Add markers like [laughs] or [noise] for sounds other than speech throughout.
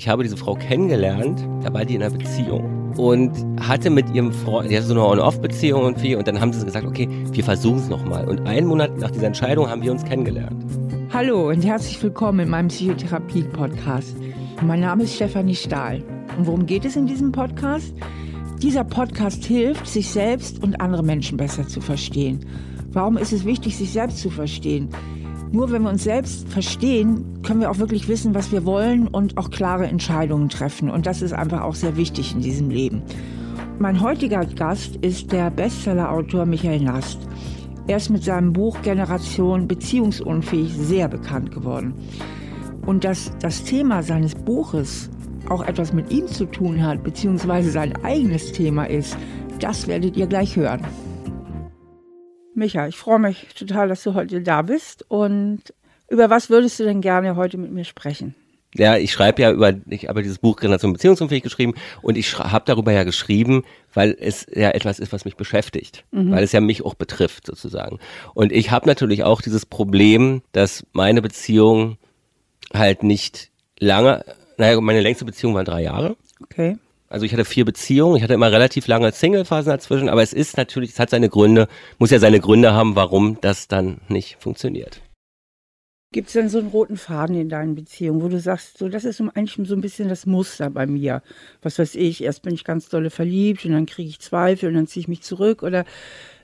Ich habe diese Frau kennengelernt, da war die in einer Beziehung und hatte mit ihrem Freund, die hatte so eine On-Off-Beziehung und wie, und dann haben sie gesagt, okay, wir versuchen es nochmal. Und einen Monat nach dieser Entscheidung haben wir uns kennengelernt. Hallo und herzlich willkommen in meinem Psychotherapie-Podcast. Mein Name ist Stefanie Stahl. Und worum geht es in diesem Podcast? Dieser Podcast hilft, sich selbst und andere Menschen besser zu verstehen. Warum ist es wichtig, sich selbst zu verstehen? Nur wenn wir uns selbst verstehen, können wir auch wirklich wissen, was wir wollen und auch klare Entscheidungen treffen. Und das ist einfach auch sehr wichtig in diesem Leben. Mein heutiger Gast ist der Bestsellerautor Michael Nast. Er ist mit seinem Buch Generation Beziehungsunfähig sehr bekannt geworden. Und dass das Thema seines Buches auch etwas mit ihm zu tun hat, beziehungsweise sein eigenes Thema ist, das werdet ihr gleich hören. Micha, ich freue mich total, dass du heute da bist. Und über was würdest du denn gerne heute mit mir sprechen? Ja, ich schreibe ja über, ich habe dieses Buch Generation Beziehungsunfähig geschrieben und ich habe darüber ja geschrieben, weil es ja etwas ist, was mich beschäftigt, mhm. weil es ja mich auch betrifft sozusagen. Und ich habe natürlich auch dieses Problem, dass meine Beziehung halt nicht lange, naja, meine längste Beziehung war drei Jahre. Okay. Also ich hatte vier Beziehungen, ich hatte immer relativ lange Single-Phasen dazwischen, aber es ist natürlich, es hat seine Gründe, muss ja seine Gründe haben, warum das dann nicht funktioniert. Gibt es denn so einen roten Faden in deinen Beziehungen, wo du sagst, so das ist eigentlich so ein bisschen das Muster bei mir. Was weiß ich, erst bin ich ganz dolle verliebt und dann kriege ich Zweifel und dann ziehe ich mich zurück. Oder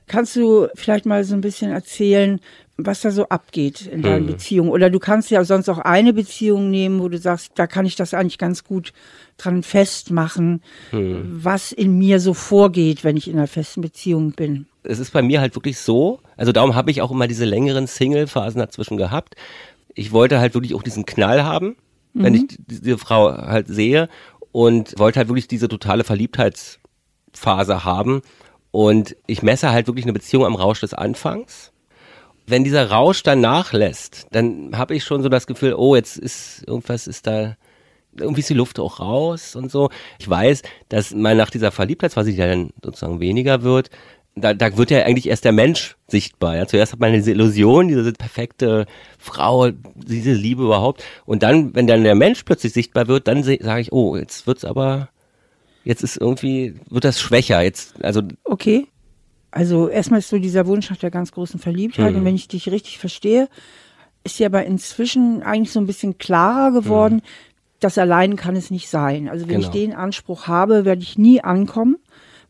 kannst du vielleicht mal so ein bisschen erzählen, was da so abgeht in deinen hm. Beziehungen? Oder du kannst ja sonst auch eine Beziehung nehmen, wo du sagst, da kann ich das eigentlich ganz gut dran festmachen, hm. was in mir so vorgeht, wenn ich in einer festen Beziehung bin. Es ist bei mir halt wirklich so, also darum habe ich auch immer diese längeren Single-Phasen dazwischen gehabt. Ich wollte halt wirklich auch diesen Knall haben, mhm. wenn ich diese Frau halt sehe und wollte halt wirklich diese totale Verliebtheitsphase haben. Und ich messe halt wirklich eine Beziehung am Rausch des Anfangs wenn dieser Rausch dann nachlässt, dann habe ich schon so das Gefühl, oh, jetzt ist irgendwas ist da irgendwie ist die Luft auch raus und so. Ich weiß, dass mal nach dieser Verliebtheitsphase, die dann sozusagen weniger wird, da, da wird ja eigentlich erst der Mensch sichtbar. Ja. Zuerst hat man diese Illusion, diese perfekte Frau, diese Liebe überhaupt. Und dann, wenn dann der Mensch plötzlich sichtbar wird, dann sage ich, oh, jetzt wird's aber, jetzt ist irgendwie, wird das schwächer. Jetzt, also. Okay. Also erstmal ist so dieser Wunsch nach der ganz großen Verliebtheit. Mhm. Und wenn ich dich richtig verstehe, ist ja aber inzwischen eigentlich so ein bisschen klarer geworden, mhm das allein kann es nicht sein. Also wenn genau. ich den Anspruch habe, werde ich nie ankommen,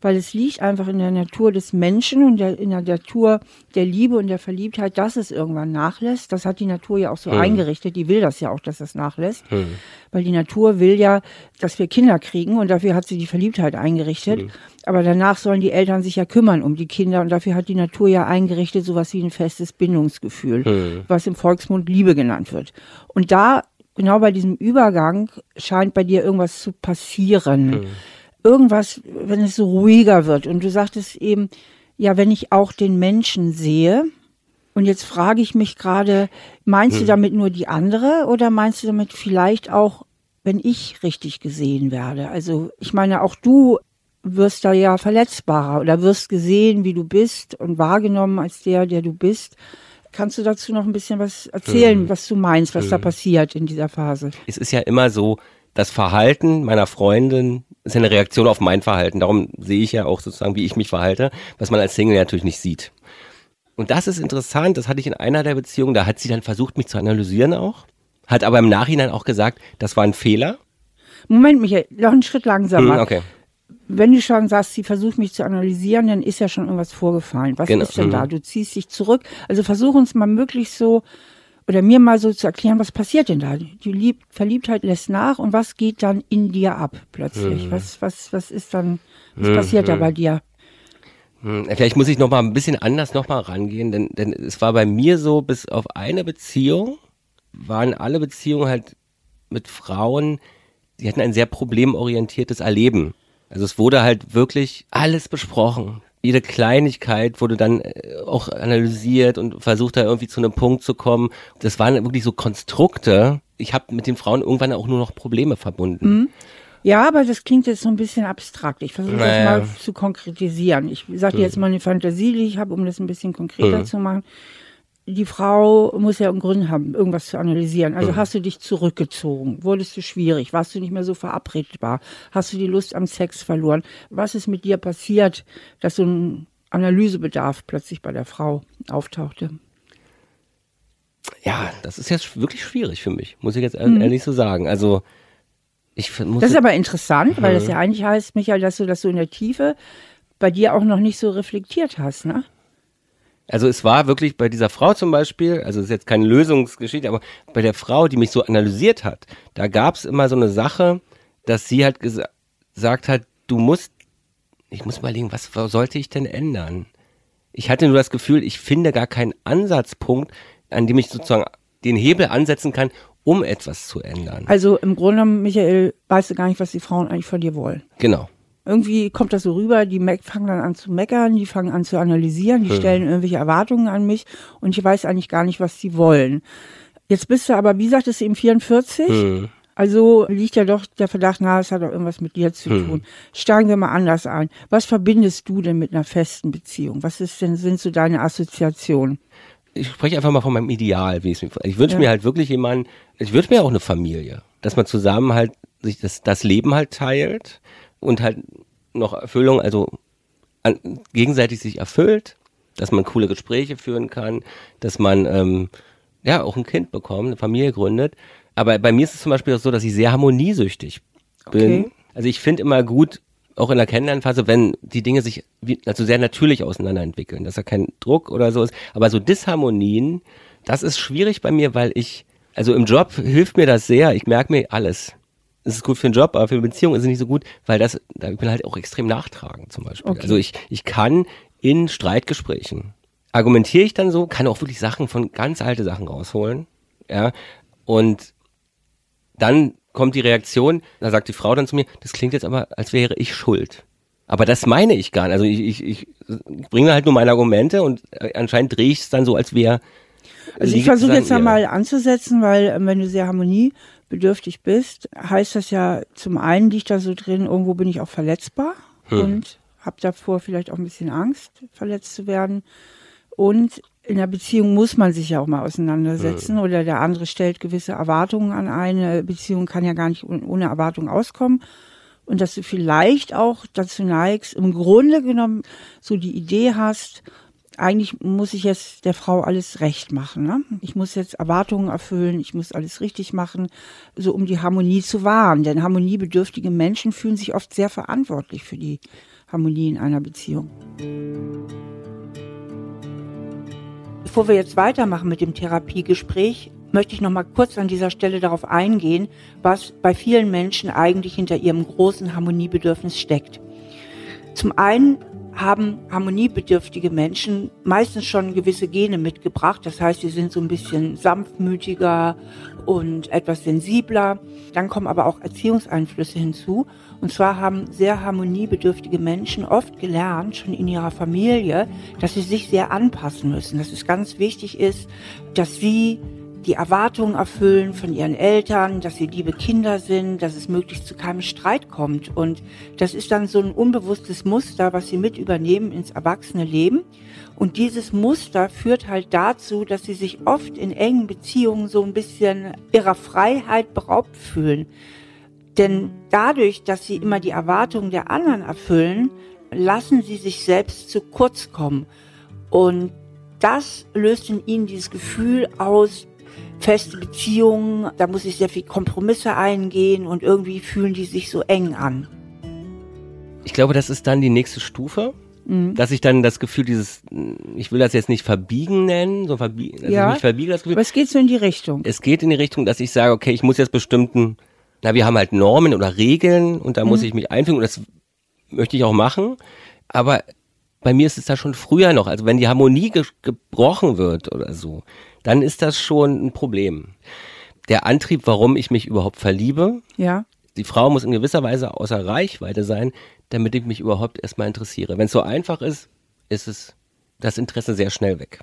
weil es liegt einfach in der Natur des Menschen und der, in der Natur der Liebe und der Verliebtheit, dass es irgendwann nachlässt. Das hat die Natur ja auch so hm. eingerichtet. Die will das ja auch, dass es nachlässt. Hm. Weil die Natur will ja, dass wir Kinder kriegen und dafür hat sie die Verliebtheit eingerichtet. Hm. Aber danach sollen die Eltern sich ja kümmern um die Kinder und dafür hat die Natur ja eingerichtet sowas wie ein festes Bindungsgefühl, hm. was im Volksmund Liebe genannt wird. Und da genau bei diesem Übergang scheint bei dir irgendwas zu passieren. Mhm. Irgendwas, wenn es so ruhiger wird. Und du sagtest eben, ja, wenn ich auch den Menschen sehe, und jetzt frage ich mich gerade, meinst mhm. du damit nur die andere oder meinst du damit vielleicht auch, wenn ich richtig gesehen werde? Also ich meine, auch du wirst da ja verletzbarer oder wirst gesehen, wie du bist und wahrgenommen als der, der du bist. Kannst du dazu noch ein bisschen was erzählen, hm. was du meinst, was hm. da passiert in dieser Phase? Es ist ja immer so, das Verhalten meiner Freundin ist ja eine Reaktion auf mein Verhalten. Darum sehe ich ja auch sozusagen, wie ich mich verhalte, was man als Single natürlich nicht sieht. Und das ist interessant, das hatte ich in einer der Beziehungen, da hat sie dann versucht, mich zu analysieren auch, hat aber im Nachhinein auch gesagt, das war ein Fehler. Moment, Michael, noch einen Schritt langsamer. Hm, okay wenn du schon sagst, sie versucht mich zu analysieren, dann ist ja schon irgendwas vorgefallen. Was genau. ist denn da? Mhm. Du ziehst dich zurück. Also versuch uns mal möglichst so oder mir mal so zu erklären, was passiert denn da? Die Lieb Verliebtheit lässt nach und was geht dann in dir ab plötzlich? Mhm. Was, was, was ist dann, was mhm. passiert da bei dir? Mhm. Vielleicht muss ich noch mal ein bisschen anders noch mal rangehen, denn, denn es war bei mir so, bis auf eine Beziehung waren alle Beziehungen halt mit Frauen, die hatten ein sehr problemorientiertes Erleben. Also es wurde halt wirklich alles besprochen. Jede Kleinigkeit wurde dann äh, auch analysiert und versucht da irgendwie zu einem Punkt zu kommen. Das waren wirklich so Konstrukte. Ich habe mit den Frauen irgendwann auch nur noch Probleme verbunden. Mhm. Ja, aber das klingt jetzt so ein bisschen abstrakt. Ich versuche naja. das mal zu konkretisieren. Ich sage dir jetzt mal eine Fantasie, die ich habe, um das ein bisschen konkreter mhm. zu machen. Die Frau muss ja einen Grund haben, irgendwas zu analysieren. Also Mhm. hast du dich zurückgezogen? Wurdest du schwierig? Warst du nicht mehr so verabredbar? Hast du die Lust am Sex verloren? Was ist mit dir passiert, dass so ein Analysebedarf plötzlich bei der Frau auftauchte? Ja, das ist jetzt wirklich schwierig für mich, muss ich jetzt ehrlich so sagen. Also ich muss Das ist aber interessant, weil Mhm. das ja eigentlich heißt, Michael, dass du das so in der Tiefe bei dir auch noch nicht so reflektiert hast, ne? Also es war wirklich bei dieser Frau zum Beispiel, also es ist jetzt keine Lösungsgeschichte, aber bei der Frau, die mich so analysiert hat, da gab es immer so eine Sache, dass sie halt gesa- gesagt hat, du musst, ich muss mal überlegen, was sollte ich denn ändern? Ich hatte nur das Gefühl, ich finde gar keinen Ansatzpunkt, an dem ich sozusagen den Hebel ansetzen kann, um etwas zu ändern. Also im Grunde, Michael, weißt du gar nicht, was die Frauen eigentlich von dir wollen. Genau. Irgendwie kommt das so rüber, die fangen dann an zu meckern, die fangen an zu analysieren, die stellen irgendwelche Erwartungen an mich und ich weiß eigentlich gar nicht, was sie wollen. Jetzt bist du aber, wie sagtest du, im 44? Hm. Also liegt ja doch der Verdacht nahe, es hat doch irgendwas mit dir zu tun. Steigen wir mal anders ein. Was verbindest du denn mit einer festen Beziehung? Was ist denn, sind so deine Assoziationen? ich spreche einfach mal von meinem Ideal, wie ich es mir Ich wünsche Ja. mir halt wirklich jemanden, ich wünsche mir auch eine Familie, dass man zusammen halt sich das, das Leben halt teilt und halt noch Erfüllung, also an, gegenseitig sich erfüllt, dass man coole Gespräche führen kann, dass man ähm, ja auch ein Kind bekommt, eine Familie gründet. Aber bei mir ist es zum Beispiel auch so, dass ich sehr harmoniesüchtig bin. Okay. Also ich finde immer gut, auch in der Kennenlernphase, wenn die Dinge sich wie, also sehr natürlich auseinanderentwickeln, dass da kein Druck oder so ist. Aber so Disharmonien, das ist schwierig bei mir, weil ich, also im Job hilft mir das sehr. Ich merke mir alles. Es ist gut für den Job, aber für eine Beziehung ist es nicht so gut, weil das, da ich bin halt auch extrem nachtragend zum Beispiel. Okay. Also ich, ich kann in Streitgesprächen argumentiere ich dann so, kann auch wirklich Sachen von ganz alte Sachen rausholen, ja, und dann kommt die Reaktion, da sagt die Frau dann zu mir, das klingt jetzt aber, als wäre ich schuld. Aber das meine ich gar nicht. Also ich, ich, ich bringe halt nur meine Argumente und äh, anscheinend drehe ich es dann so, als wäre. Also ich versuche jetzt da mal anzusetzen, weil ähm, wenn du sehr harmoniebedürftig bist, heißt das ja zum einen liegt da so drin, irgendwo bin ich auch verletzbar Hm. und habe davor vielleicht auch ein bisschen Angst, verletzt zu werden. Und in der Beziehung muss man sich ja auch mal auseinandersetzen oder der andere stellt gewisse Erwartungen an eine Beziehung, kann ja gar nicht ohne Erwartung auskommen. Und dass du vielleicht auch dazu neigst, im Grunde genommen so die Idee hast, eigentlich muss ich jetzt der Frau alles recht machen. Ne? Ich muss jetzt Erwartungen erfüllen, ich muss alles richtig machen, so um die Harmonie zu wahren. Denn harmoniebedürftige Menschen fühlen sich oft sehr verantwortlich für die Harmonie in einer Beziehung. Bevor wir jetzt weitermachen mit dem Therapiegespräch, möchte ich noch mal kurz an dieser Stelle darauf eingehen, was bei vielen Menschen eigentlich hinter ihrem großen Harmoniebedürfnis steckt. Zum einen haben harmoniebedürftige Menschen meistens schon gewisse Gene mitgebracht. Das heißt, sie sind so ein bisschen sanftmütiger und etwas sensibler. Dann kommen aber auch Erziehungseinflüsse hinzu. Und zwar haben sehr harmoniebedürftige Menschen oft gelernt, schon in ihrer Familie, dass sie sich sehr anpassen müssen. Dass es ganz wichtig ist, dass sie die Erwartungen erfüllen von ihren Eltern, dass sie liebe Kinder sind, dass es möglichst zu keinem Streit kommt. Und das ist dann so ein unbewusstes Muster, was sie mit übernehmen ins erwachsene Leben. Und dieses Muster führt halt dazu, dass sie sich oft in engen Beziehungen so ein bisschen ihrer Freiheit beraubt fühlen. Denn dadurch, dass sie immer die Erwartungen der anderen erfüllen, lassen sie sich selbst zu kurz kommen. Und das löst in ihnen dieses Gefühl aus, feste Beziehungen, da muss ich sehr viel Kompromisse eingehen und irgendwie fühlen die sich so eng an. Ich glaube, das ist dann die nächste Stufe. Mhm. Dass ich dann das Gefühl, dieses, ich will das jetzt nicht verbiegen nennen, so verbiegen, also Ja. nicht verbiege das Gefühl. Aber es geht so in die Richtung. Es geht in die Richtung, dass ich sage, okay, ich muss jetzt bestimmten, na, wir haben halt Normen oder Regeln und da muss ich mich einfügen und das möchte ich auch machen. Aber bei mir ist es da schon früher noch, also wenn die Harmonie ge gebrochen wird oder so, dann ist das schon ein Problem. Der Antrieb, warum ich mich überhaupt verliebe, Ja. die Frau muss in gewisser Weise außer Reichweite sein, damit ich mich überhaupt erstmal interessiere. Wenn es so einfach ist, ist es das Interesse sehr schnell weg.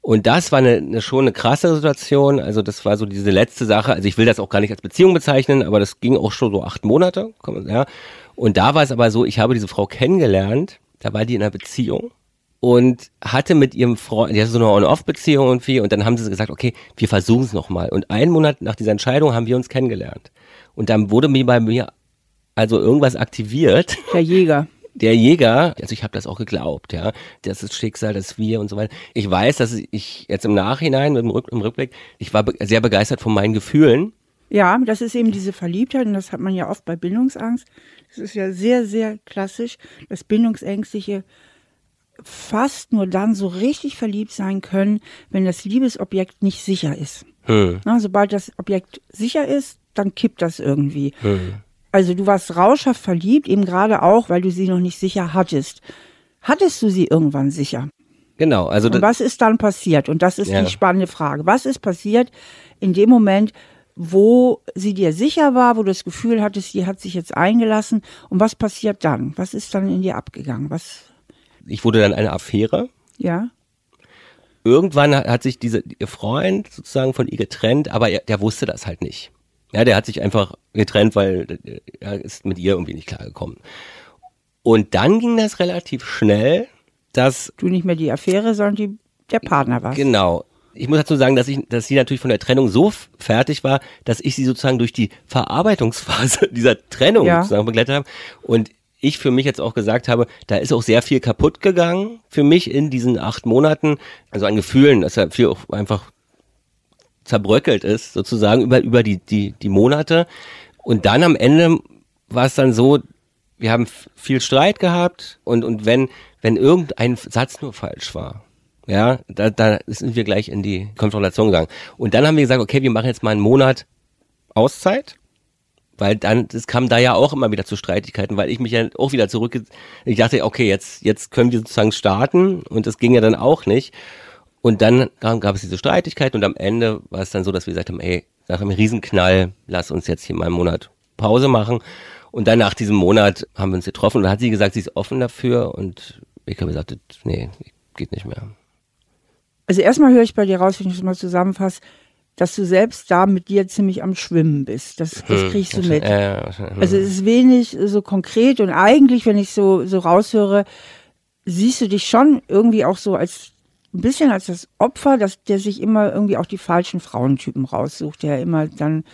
Und das war eine, eine schon eine krasse Situation. Also das war so diese letzte Sache. Also ich will das auch gar nicht als Beziehung bezeichnen, aber das ging auch schon so acht Monate. Ja. Und da war es aber so, ich habe diese Frau kennengelernt. Da war die in einer Beziehung und hatte mit ihrem Freund, die hatte so eine On-Off-Beziehung irgendwie und dann haben sie gesagt, okay, wir versuchen es nochmal. Und einen Monat nach dieser Entscheidung haben wir uns kennengelernt. Und dann wurde mir bei mir also irgendwas aktiviert. Der Jäger. [laughs] Der Jäger, also ich habe das auch geglaubt, ja, das ist Schicksal, das ist wir und so weiter. Ich weiß, dass ich jetzt im Nachhinein, im, Rück, im Rückblick, ich war be sehr begeistert von meinen Gefühlen. Ja, das ist eben diese Verliebtheit und das hat man ja oft bei Bindungsangst. Das ist ja sehr, sehr klassisch, dass Bindungsängstliche fast nur dann so richtig verliebt sein können, wenn das Liebesobjekt nicht sicher ist. Hm. Na, sobald das Objekt sicher ist, dann kippt das irgendwie. Hm. Also du warst rauschhaft verliebt, eben gerade auch, weil du sie noch nicht sicher hattest. Hattest du sie irgendwann sicher? Genau, also Und was ist dann passiert? Und das ist ja. die spannende Frage. Was ist passiert in dem Moment, wo sie dir sicher war, wo du das Gefühl hattest, sie hat sich jetzt eingelassen? Und was passiert dann? Was ist dann in dir abgegangen? Was ich wurde dann eine Affäre. Ja. Irgendwann hat sich diese, ihr Freund sozusagen von ihr getrennt, aber er, der wusste das halt nicht. Ja, der hat sich einfach getrennt, weil er ist mit ihr irgendwie nicht klargekommen. Und dann ging das relativ schnell, dass du nicht mehr die Affäre, sondern die, der Partner warst. Genau. Ich muss dazu sagen, dass ich, dass sie natürlich von der Trennung so fertig war, dass ich sie sozusagen durch die Verarbeitungsphase [laughs] dieser Trennung ja. sozusagen begleitet habe. Und ich für mich jetzt auch gesagt habe, da ist auch sehr viel kaputt gegangen für mich in diesen acht Monaten. Also an Gefühlen, dass da viel auch einfach zerbröckelt ist, sozusagen über, über die, die, die Monate. Und dann am Ende war es dann so, wir haben viel Streit gehabt und, und wenn, wenn irgendein Satz nur falsch war, ja, da, da sind wir gleich in die Konfrontation gegangen. Und dann haben wir gesagt, okay, wir machen jetzt mal einen Monat Auszeit weil dann, das kam da ja auch immer wieder zu Streitigkeiten, weil ich mich ja auch wieder zurück, ich dachte, okay, jetzt, jetzt können wir sozusagen starten und das ging ja dann auch nicht. Und dann gab es diese Streitigkeiten und am Ende war es dann so, dass wir gesagt haben, ey, nach einem Riesenknall, lass uns jetzt hier mal einen Monat Pause machen. Und dann nach diesem Monat haben wir uns getroffen und dann hat sie gesagt, sie ist offen dafür und ich habe gesagt, nee, geht nicht mehr. Also erstmal höre ich bei dir raus, wenn ich das mal zusammenfasse, dass du selbst da mit dir ziemlich am Schwimmen bist. Das, das hm, kriegst du mit. Also es ist wenig so konkret und eigentlich, wenn ich so, so raushöre, siehst du dich schon irgendwie auch so als ein bisschen als das Opfer, dass der sich immer irgendwie auch die falschen Frauentypen raussucht, der immer dann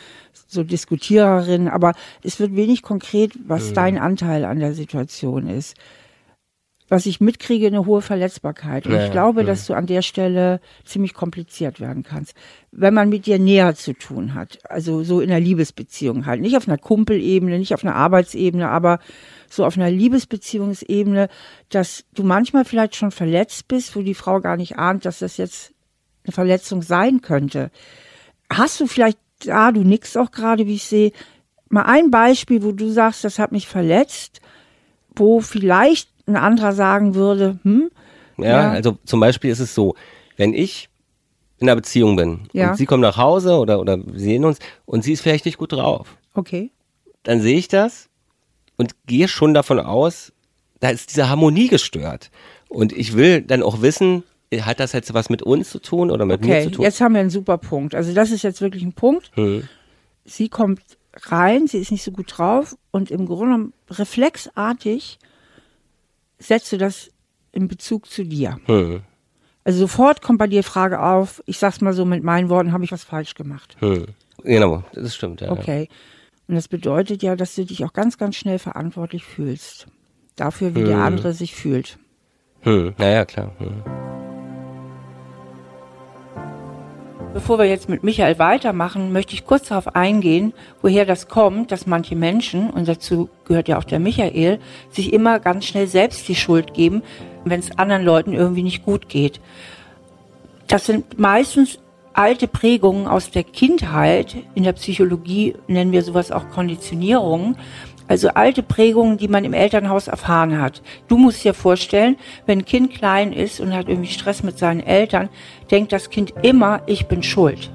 so Diskutiererin, aber es wird wenig konkret, was mhm. dein Anteil an der Situation ist was ich mitkriege, eine hohe Verletzbarkeit. Und ja, ich glaube, ja. dass du an der Stelle ziemlich kompliziert werden kannst. Wenn man mit dir näher zu tun hat. Also so in einer Liebesbeziehung halt. Nicht auf einer Kumpelebene, nicht auf einer Arbeitsebene, aber so auf einer Liebesbeziehungsebene, dass du manchmal vielleicht schon verletzt bist, wo die Frau gar nicht ahnt, dass das jetzt eine Verletzung sein könnte. Hast du vielleicht, ah, du nix auch gerade, wie ich sehe, mal ein Beispiel, wo du sagst, das hat mich verletzt, wo vielleicht ein anderer sagen würde, hm? Ja, ja, also zum Beispiel ist es so, wenn ich in einer Beziehung bin ja. und sie kommt nach Hause oder, oder wir sehen uns und sie ist vielleicht nicht gut drauf. Okay. Dann sehe ich das und gehe schon davon aus, da ist diese Harmonie gestört. Und ich will dann auch wissen, hat das jetzt was mit uns zu tun oder mit okay, mir zu tun? Jetzt haben wir einen super Punkt. Also das ist jetzt wirklich ein Punkt. Hm. Sie kommt rein, sie ist nicht so gut drauf und im Grunde genommen reflexartig setzt du das in Bezug zu dir? Hm. Also sofort kommt bei dir Frage auf, ich sag's mal so mit meinen Worten, habe ich was falsch gemacht? Hm. Genau, das stimmt, ja. Okay. Und das bedeutet ja, dass du dich auch ganz, ganz schnell verantwortlich fühlst. Dafür, wie hm. der andere sich fühlt. Hm. Naja, klar. Hm. Bevor wir jetzt mit Michael weitermachen, möchte ich kurz darauf eingehen, woher das kommt, dass manche Menschen, und dazu gehört ja auch der Michael, sich immer ganz schnell selbst die Schuld geben, wenn es anderen Leuten irgendwie nicht gut geht. Das sind meistens alte Prägungen aus der Kindheit. In der Psychologie nennen wir sowas auch Konditionierungen. Also alte Prägungen, die man im Elternhaus erfahren hat. Du musst dir vorstellen, wenn ein Kind klein ist und hat irgendwie Stress mit seinen Eltern, denkt das Kind immer, ich bin schuld.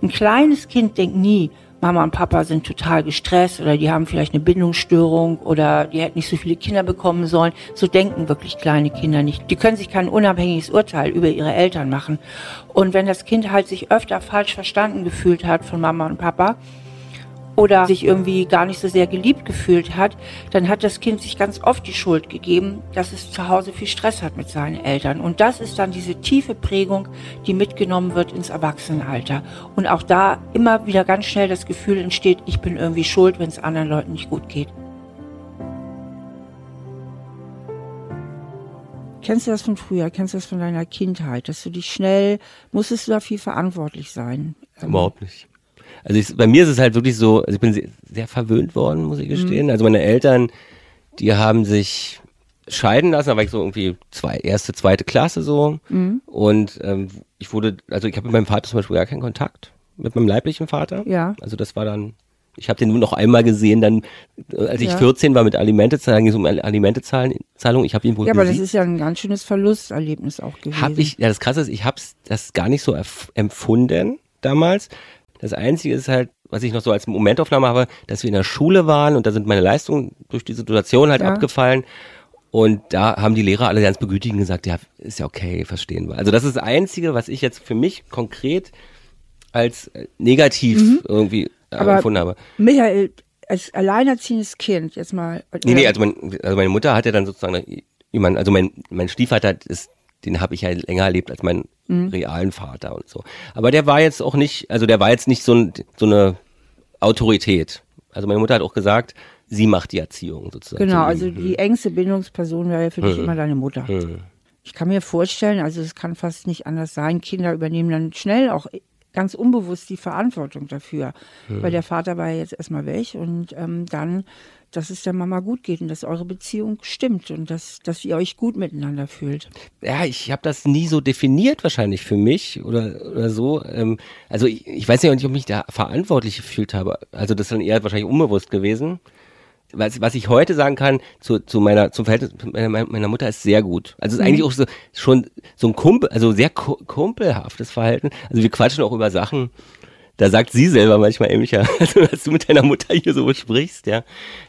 Ein kleines Kind denkt nie, Mama und Papa sind total gestresst oder die haben vielleicht eine Bindungsstörung oder die hätten nicht so viele Kinder bekommen sollen. So denken wirklich kleine Kinder nicht. Die können sich kein unabhängiges Urteil über ihre Eltern machen. Und wenn das Kind halt sich öfter falsch verstanden gefühlt hat von Mama und Papa, oder sich irgendwie gar nicht so sehr geliebt gefühlt hat, dann hat das Kind sich ganz oft die Schuld gegeben, dass es zu Hause viel Stress hat mit seinen Eltern. Und das ist dann diese tiefe Prägung, die mitgenommen wird ins Erwachsenenalter. Und auch da immer wieder ganz schnell das Gefühl entsteht, ich bin irgendwie schuld, wenn es anderen Leuten nicht gut geht. Kennst du das von früher? Kennst du das von deiner Kindheit? Dass du dich schnell, musstest du da viel verantwortlich sein? Überhaupt nicht. Also ich, bei mir ist es halt wirklich so, also ich bin sehr, sehr verwöhnt worden, muss ich gestehen. Mhm. Also meine Eltern, die haben sich scheiden lassen, da war ich so irgendwie zwei, erste, zweite Klasse so. Mhm. Und ähm, ich wurde, also ich habe mit meinem Vater zum Beispiel gar keinen Kontakt, mit meinem leiblichen Vater. Ja. Also das war dann, ich habe den nur noch einmal gesehen, dann, äh, als ich ja. 14 war mit Alimentezahlen, ging es um Alimentezahlung, ich habe ihn wohl Ja, aber das ist ja ein ganz schönes Verlusterlebnis auch gewesen. Hab ich, ja das Krasse ist, ich habe das gar nicht so empfunden damals, das Einzige ist halt, was ich noch so als Momentaufnahme habe, dass wir in der Schule waren und da sind meine Leistungen durch die Situation halt ja. abgefallen. Und da haben die Lehrer alle ganz begütigend gesagt, ja, ist ja okay, verstehen wir. Also das ist das Einzige, was ich jetzt für mich konkret als äh, negativ mhm. irgendwie äh, Aber empfunden habe. Michael, als alleinerziehendes Kind, jetzt mal. Nee, nee, also, mein, also meine Mutter hat ja dann sozusagen, jemand, also mein, mein Stiefvater ist den habe ich ja länger erlebt als meinen mhm. realen Vater und so. Aber der war jetzt auch nicht, also der war jetzt nicht so, ein, so eine Autorität. Also meine Mutter hat auch gesagt, sie macht die Erziehung sozusagen. Genau, also die engste Bindungsperson wäre ja für dich mhm. immer deine Mutter. Mhm. Ich kann mir vorstellen, also es kann fast nicht anders sein, Kinder übernehmen dann schnell auch ganz unbewusst die Verantwortung dafür. Weil der Vater war ja jetzt erstmal weg und ähm, dann dass es der Mama gut geht und dass eure Beziehung stimmt und dass, dass ihr euch gut miteinander fühlt. Ja, ich habe das nie so definiert wahrscheinlich für mich oder, oder so. Ähm, also ich, ich weiß ja nicht, ob ich mich da verantwortlich gefühlt habe. Also das ist dann eher wahrscheinlich unbewusst gewesen. Was, was ich heute sagen kann zu, zu meiner zum Verhältnis meiner, meiner Mutter ist sehr gut. Also es ist mhm. eigentlich auch so schon so ein Kumpel, also sehr kumpelhaftes Verhalten. Also wir quatschen auch über Sachen, da sagt sie selber manchmal ähnlicher, [laughs] also, dass du mit deiner Mutter hier so sprichst, ja.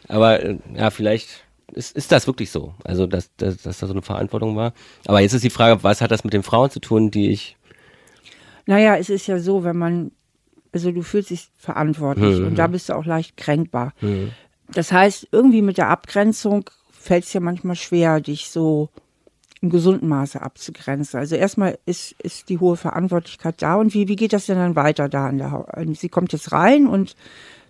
Aber äh, ja, vielleicht ist, ist das wirklich so. Also, dass, dass, dass da so eine Verantwortung war. Aber jetzt ist die Frage, was hat das mit den Frauen zu tun, die ich. Naja, es ist ja so, wenn man, also du fühlst dich verantwortlich hm. und da bist du auch leicht kränkbar. Hm. Das heißt, irgendwie mit der Abgrenzung fällt es ja manchmal schwer, dich so im gesunden Maße abzugrenzen. Also erstmal ist, ist die hohe Verantwortlichkeit da und wie, wie geht das denn dann weiter da in der Haut? Sie kommt jetzt rein und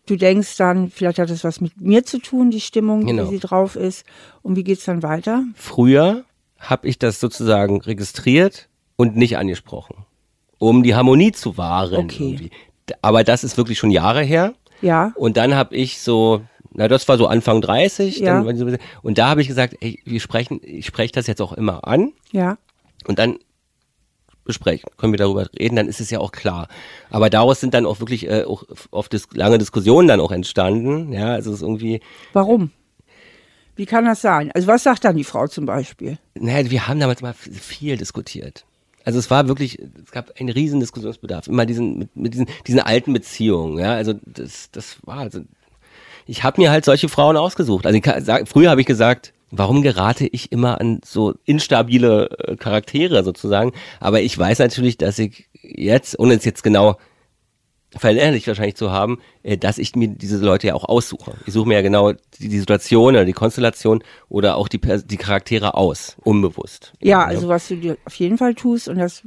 du denkst dann, vielleicht hat das was mit mir zu tun, die Stimmung, genau. wie sie drauf ist. Und wie geht's dann weiter? Früher habe ich das sozusagen registriert und nicht angesprochen, um die Harmonie zu wahren. Okay. Irgendwie. Aber das ist wirklich schon Jahre her. Ja. Und dann habe ich so na, das war so Anfang 30. Ja. Dann, und da habe ich gesagt, ey, wir sprechen, ich spreche das jetzt auch immer an. Ja. Und dann besprechen, können wir darüber reden, dann ist es ja auch klar. Aber daraus sind dann auch wirklich äh, auch oft dis lange Diskussionen dann auch entstanden. Ja, also es ist irgendwie. Warum? Wie kann das sein? Also was sagt dann die Frau zum Beispiel? Naja, wir haben damals mal viel diskutiert. Also es war wirklich, es gab einen riesen Diskussionsbedarf. Immer diesen, mit, mit diesen, diesen alten Beziehungen. Ja, also das, das war, also ich habe mir halt solche Frauen ausgesucht. Also ich, früher habe ich gesagt, warum gerate ich immer an so instabile äh, Charaktere sozusagen? Aber ich weiß natürlich, dass ich jetzt, ohne es jetzt genau verinnerlicht wahrscheinlich zu haben, äh, dass ich mir diese Leute ja auch aussuche. Ich suche mir ja genau die, die Situation oder die Konstellation oder auch die, die Charaktere aus, unbewusst. Ja, also was du dir auf jeden Fall tust und das,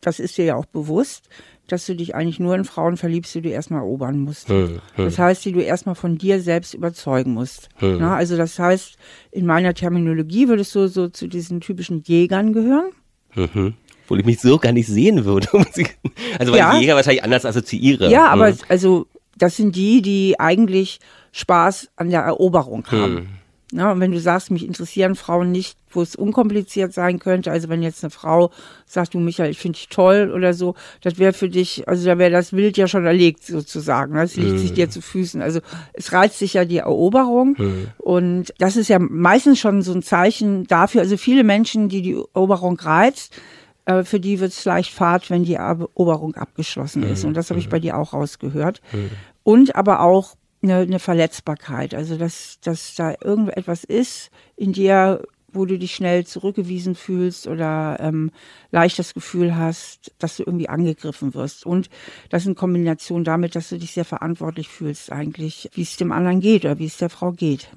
das ist dir ja auch bewusst, dass du dich eigentlich nur in Frauen verliebst, die du erstmal erobern musst. Hm, hm. Das heißt, die du erstmal von dir selbst überzeugen musst. Hm. Na, also das heißt, in meiner Terminologie würdest du so zu diesen typischen Jägern gehören. Mhm. Obwohl ich mich so gar nicht sehen würde. [laughs] also weil ja. ich Jäger wahrscheinlich anders assoziiere. Ja, aber hm. also das sind die, die eigentlich Spaß an der Eroberung haben. Ja, und wenn du sagst, mich interessieren Frauen nicht, wo es unkompliziert sein könnte, also wenn jetzt eine Frau sagt, du Michael, ich finde dich toll oder so, das wäre für dich, also da wäre das Wild ja schon erlegt sozusagen. Das liegt mhm. sich dir zu Füßen. Also es reizt sich ja die Eroberung mhm. und das ist ja meistens schon so ein Zeichen dafür, also viele Menschen, die die Eroberung reizt, äh, für die wird es leicht fad, wenn die Eroberung abgeschlossen ist. Mhm. Und das habe ich mhm. bei dir auch rausgehört. Und aber auch eine, eine Verletzbarkeit, also dass, dass da irgendetwas ist in dir, wo du dich schnell zurückgewiesen fühlst oder ähm, leicht das Gefühl hast, dass du irgendwie angegriffen wirst. Und das in Kombination damit, dass du dich sehr verantwortlich fühlst eigentlich, wie es dem anderen geht oder wie es der Frau geht.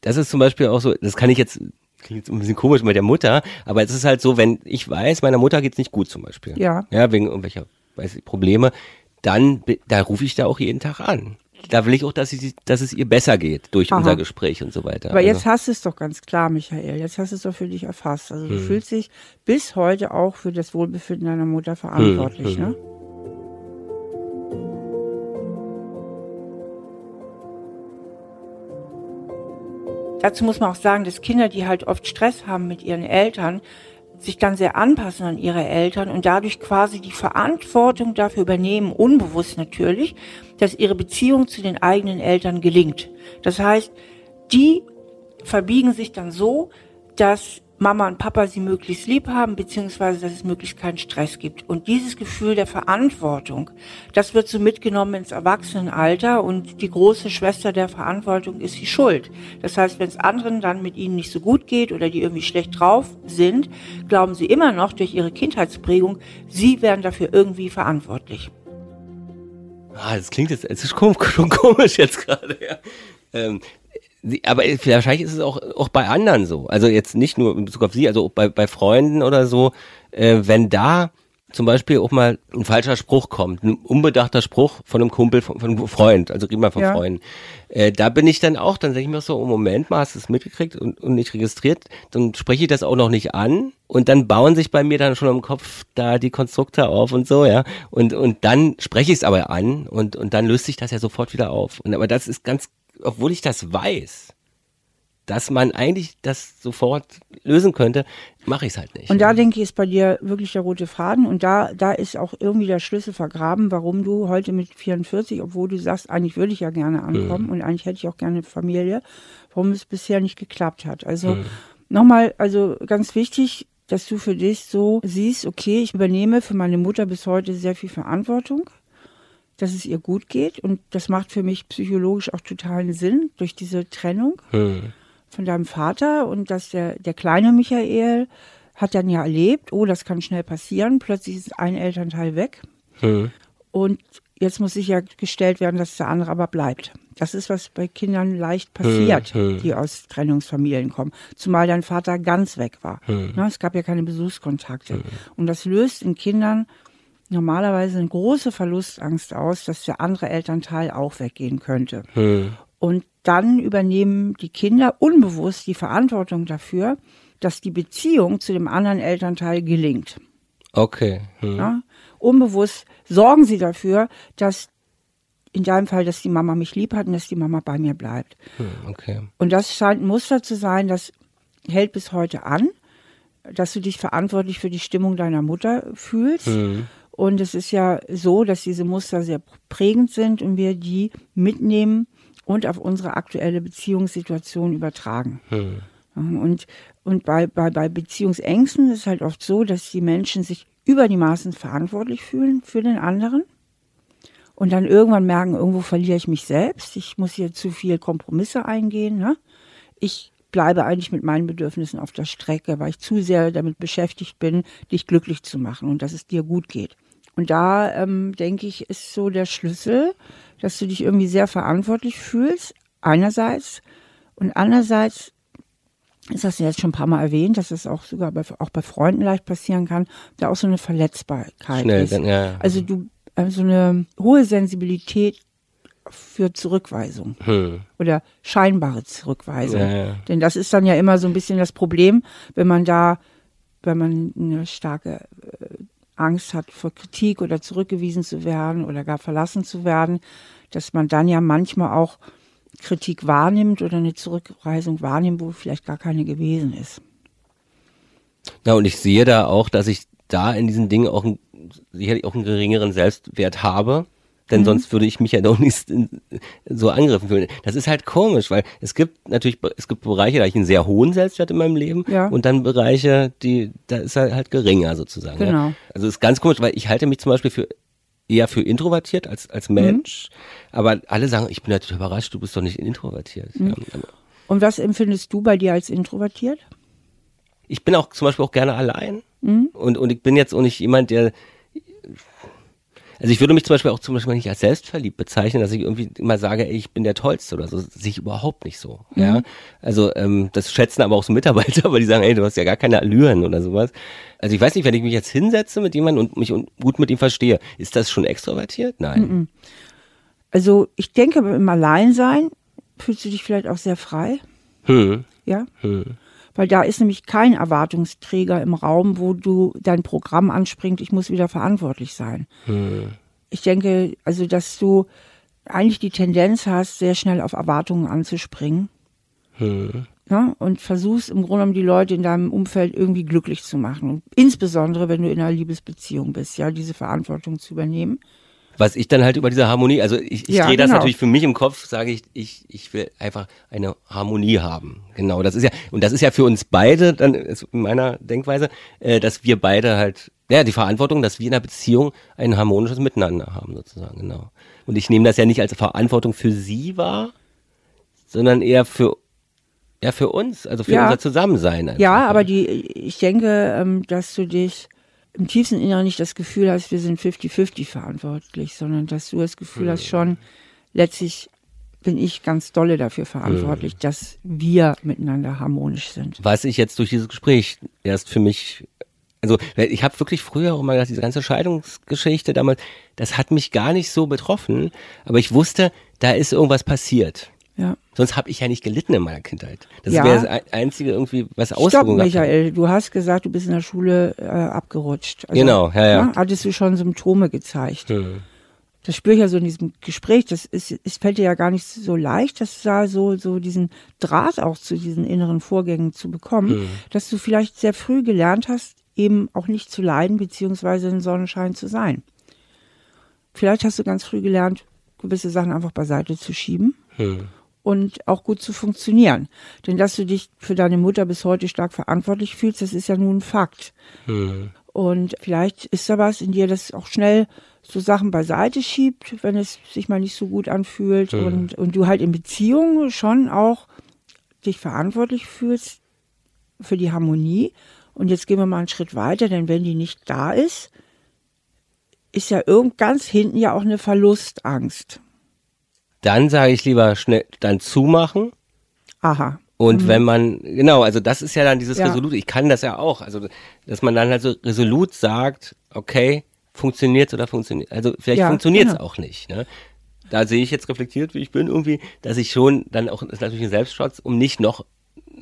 Das ist zum Beispiel auch so, das kann ich jetzt klingt jetzt ein bisschen komisch mit der Mutter, aber es ist halt so, wenn ich weiß, meiner Mutter geht's nicht gut zum Beispiel. Ja. Ja, wegen irgendwelcher, weiß ich, Probleme, dann, da rufe ich da auch jeden Tag an. Da will ich auch, dass, sie, dass es ihr besser geht durch Aha. unser Gespräch und so weiter. Aber jetzt also, hast du es doch ganz klar, Michael. Jetzt hast du es doch für dich erfasst. Also du Hm. fühlst dich bis heute auch für das Wohlbefinden deiner Mutter verantwortlich, hm. ne? Dazu muss man auch sagen, dass Kinder, die halt oft Stress haben mit ihren Eltern, sich dann sehr anpassen an ihre Eltern und dadurch quasi die Verantwortung dafür übernehmen, unbewusst natürlich, dass ihre Beziehung zu den eigenen Eltern gelingt. Das heißt, die verbiegen sich dann so, dass Mama und Papa sie möglichst lieb haben, beziehungsweise dass es möglichst keinen Stress gibt. Und dieses Gefühl der Verantwortung, das wird so mitgenommen ins Erwachsenenalter und die große Schwester der Verantwortung ist die Schuld. Das heißt, wenn es anderen dann mit ihnen nicht so gut geht oder die irgendwie schlecht drauf sind, glauben sie immer noch durch ihre Kindheitsprägung, sie wären dafür irgendwie verantwortlich. Ah, das klingt jetzt, es ist [laughs] schon komisch jetzt gerade, ja. Ähm, sie- aber wahrscheinlich ist es auch, auch bei anderen so. Also jetzt nicht nur in Bezug auf sie, also bei, bei Freunden oder so, äh, wenn da zum Beispiel auch mal ein falscher Spruch kommt, ein unbedachter Spruch von einem Kumpel, von, von einem Freund, also reden wir von Ja. Freunden, äh, da bin ich dann auch, dann denke ich mir so, oh Moment mal, hast du es mitgekriegt und, und nicht registriert, dann spreche ich das auch noch nicht an und dann bauen sich bei mir dann schon im Kopf da die Konstrukte auf und so, ja, und, und dann spreche ich es aber an und, und dann löst sich das ja sofort wieder auf. Und aber das ist ganz, obwohl ich das weiß, dass man eigentlich das sofort lösen könnte, mache ich es halt nicht. Und da denke ich, ist bei dir wirklich der rote Faden. Und da, da ist auch irgendwie der Schlüssel vergraben, warum du heute mit 44, obwohl du sagst, eigentlich würde ich ja gerne ankommen und eigentlich hätte ich auch gerne eine Familie, warum es bisher nicht geklappt hat. Also nochmal, also ganz wichtig, dass du für dich so siehst, okay, ich übernehme für meine Mutter bis heute sehr viel Verantwortung, dass es ihr gut geht. Und das macht für mich psychologisch auch totalen Sinn durch diese Trennung Hm. Von deinem Vater und dass der, der kleine Michael hat dann ja erlebt, oh, das kann schnell passieren, plötzlich ist ein Elternteil weg Hm. und jetzt muss sichergestellt werden, dass der andere aber bleibt. Das ist, was bei Kindern leicht passiert, Hm, hm. die aus Trennungsfamilien kommen. Zumal dein Vater ganz weg war. Hm. Na, es gab ja keine Besuchskontakte. Und das löst in Kindern normalerweise eine große Verlustangst aus, dass der andere Elternteil auch weggehen könnte. Hm. Und dann übernehmen die Kinder unbewusst die Verantwortung dafür, dass die Beziehung zu dem anderen Elternteil gelingt. Okay. Hm. Ja? Unbewusst sorgen sie dafür, dass in deinem Fall, dass die Mama mich lieb hat und dass die Mama bei mir bleibt. Hm. Okay. Und das scheint ein Muster zu sein, das hält bis heute an, dass du dich verantwortlich für die Stimmung deiner Mutter fühlst. Hm. Und es ist ja so, dass diese Muster sehr prägend sind und wir die mitnehmen und auf unsere aktuelle Beziehungssituation übertragen. Hm. Und, und bei, bei, bei Beziehungsängsten ist es halt oft so, dass die Menschen sich über die Maßen verantwortlich fühlen für den anderen und dann irgendwann merken, irgendwo verliere ich mich selbst, ich muss hier zu viel Kompromisse eingehen. Ne? Ich bleibe eigentlich mit meinen Bedürfnissen auf der Strecke, weil ich zu sehr damit beschäftigt bin, dich glücklich zu machen und dass es dir gut geht. Und da ähm, denke ich, ist so der Schlüssel, dass du dich irgendwie sehr verantwortlich fühlst, einerseits, und andererseits das hast du jetzt schon ein paar Mal erwähnt, dass es auch sogar bei, auch bei Freunden leicht passieren kann, da auch so eine Verletzbarkeit Schnell, ist. dann, ja. Also du, äh, so eine hohe Sensibilität für Zurückweisung Hm. oder scheinbare Zurückweisung. Ja, ja. Denn das ist dann ja immer so ein bisschen das Problem, wenn man da, wenn man eine starke äh, Angst hat vor Kritik oder zurückgewiesen zu werden oder gar verlassen zu werden, dass man dann ja manchmal auch Kritik wahrnimmt oder eine Zurückweisung wahrnimmt, wo vielleicht gar keine gewesen ist. Na, und ich sehe da auch, dass ich da in diesen Dingen auch ein, sicherlich auch einen geringeren Selbstwert habe. Denn sonst würde ich mich ja doch nicht so angegriffen fühlen. Das ist halt komisch, weil es gibt natürlich, es gibt Bereiche, da habe ich einen sehr hohen Selbstwert in meinem Leben Ja. und dann Bereiche, die, da ist er halt geringer sozusagen. Genau. Ja. Also es ist ganz komisch, weil ich halte mich zum Beispiel für eher für introvertiert als, als Mensch. Aber alle sagen, ich bin natürlich überrascht, du bist doch nicht introvertiert. Ja, aber- Und was empfindest du bei dir als introvertiert? ich bin auch zum Beispiel auch gerne allein. Mhm. Und, und ich bin jetzt auch nicht jemand, der also ich würde mich zum Beispiel auch zum Beispiel nicht als selbstverliebt bezeichnen, dass ich irgendwie immer sage, ey, ich bin der Tollste oder so. Das sehe ich überhaupt nicht so. Mhm. Ja. Also ähm, das schätzen aber auch so Mitarbeiter, aber die sagen, ey, du hast ja gar keine Allüren oder sowas. Also ich weiß nicht, wenn ich mich jetzt hinsetze mit jemandem und mich gut mit ihm verstehe, ist das schon extrovertiert? Nein. Mhm. Also ich denke, im Alleinsein fühlst du dich vielleicht auch sehr frei. Hm. Ja. Hm. Weil da ist nämlich kein Erwartungsträger im Raum, wo du dein Programm anspringt, ich muss wieder verantwortlich sein. Hm. Ich denke, also, dass du eigentlich die Tendenz hast, sehr schnell auf Erwartungen anzuspringen. Hm. Ja, und versuchst im Grunde genommen die Leute in deinem Umfeld irgendwie glücklich zu machen. Und insbesondere, wenn du in einer Liebesbeziehung bist, ja, diese Verantwortung zu übernehmen was ich dann halt über diese Harmonie, also ich, ich ja, drehe das genau. natürlich für mich im Kopf, sage ich, ich, ich will einfach eine Harmonie haben. Genau, das ist ja, und das ist ja für uns beide, dann ist in meiner Denkweise, äh, dass wir beide halt, ja, die Verantwortung, dass wir in einer Beziehung ein harmonisches Miteinander haben, sozusagen, genau. Und ich nehme das ja nicht als Verantwortung für sie wahr, sondern eher für ja, für uns, also für ja. unser Zusammensein. Einfach. Ja, aber die, ich denke, ähm, dass du dich im tiefsten Inneren nicht das Gefühl hast, wir sind 50-50 verantwortlich, sondern dass du das Gefühl mhm. hast, schon letztlich bin ich ganz dolle dafür verantwortlich, mhm. dass wir miteinander harmonisch sind. Was ich jetzt durch dieses Gespräch erst für mich, also ich habe wirklich früher auch mal gesagt, diese ganze Scheidungsgeschichte damals, das hat mich gar nicht so betroffen, aber ich wusste, da ist irgendwas passiert. Ja. Sonst habe ich ja nicht gelitten in meiner Kindheit. Das ja. wäre das Einzige irgendwie, was Auswirkungen Stopp, Michael, du hast gesagt, du bist in der Schule äh, abgerutscht. Also, genau, ja, ja. Ne, hattest du schon Symptome gezeigt. Hm. Das spüre ich ja so in diesem Gespräch. Das ist, es fällt dir ja gar nicht so leicht, das da so, so diesen Draht auch zu diesen inneren Vorgängen zu bekommen, hm. dass du vielleicht sehr früh gelernt hast, eben auch nicht zu leiden, beziehungsweise in Sonnenschein zu sein. Vielleicht hast du ganz früh gelernt, gewisse Sachen einfach beiseite zu schieben. Hm und auch gut zu funktionieren. Denn dass du dich für deine Mutter bis heute stark verantwortlich fühlst, das ist ja nun ein Fakt. Mhm. Und vielleicht ist da was in dir, das auch schnell so Sachen beiseite schiebt, wenn es sich mal nicht so gut anfühlt mhm. und, und du halt in Beziehungen schon auch dich verantwortlich fühlst für die Harmonie. Und jetzt gehen wir mal einen Schritt weiter, denn wenn die nicht da ist, ist ja irgend ganz hinten ja auch eine Verlustangst dann sage ich lieber schnell dann zumachen. Aha. Und mhm. wenn man, genau, also das ist ja dann dieses ja. Resolut, ich kann das ja auch, also dass man dann halt so resolut sagt, okay, funktioniert oder funktioniert, also vielleicht ja, funktioniert es genau. auch nicht. Ne? Da sehe ich jetzt reflektiert, wie ich bin irgendwie, dass ich schon dann auch, das ist natürlich ein Selbstschutz, um nicht noch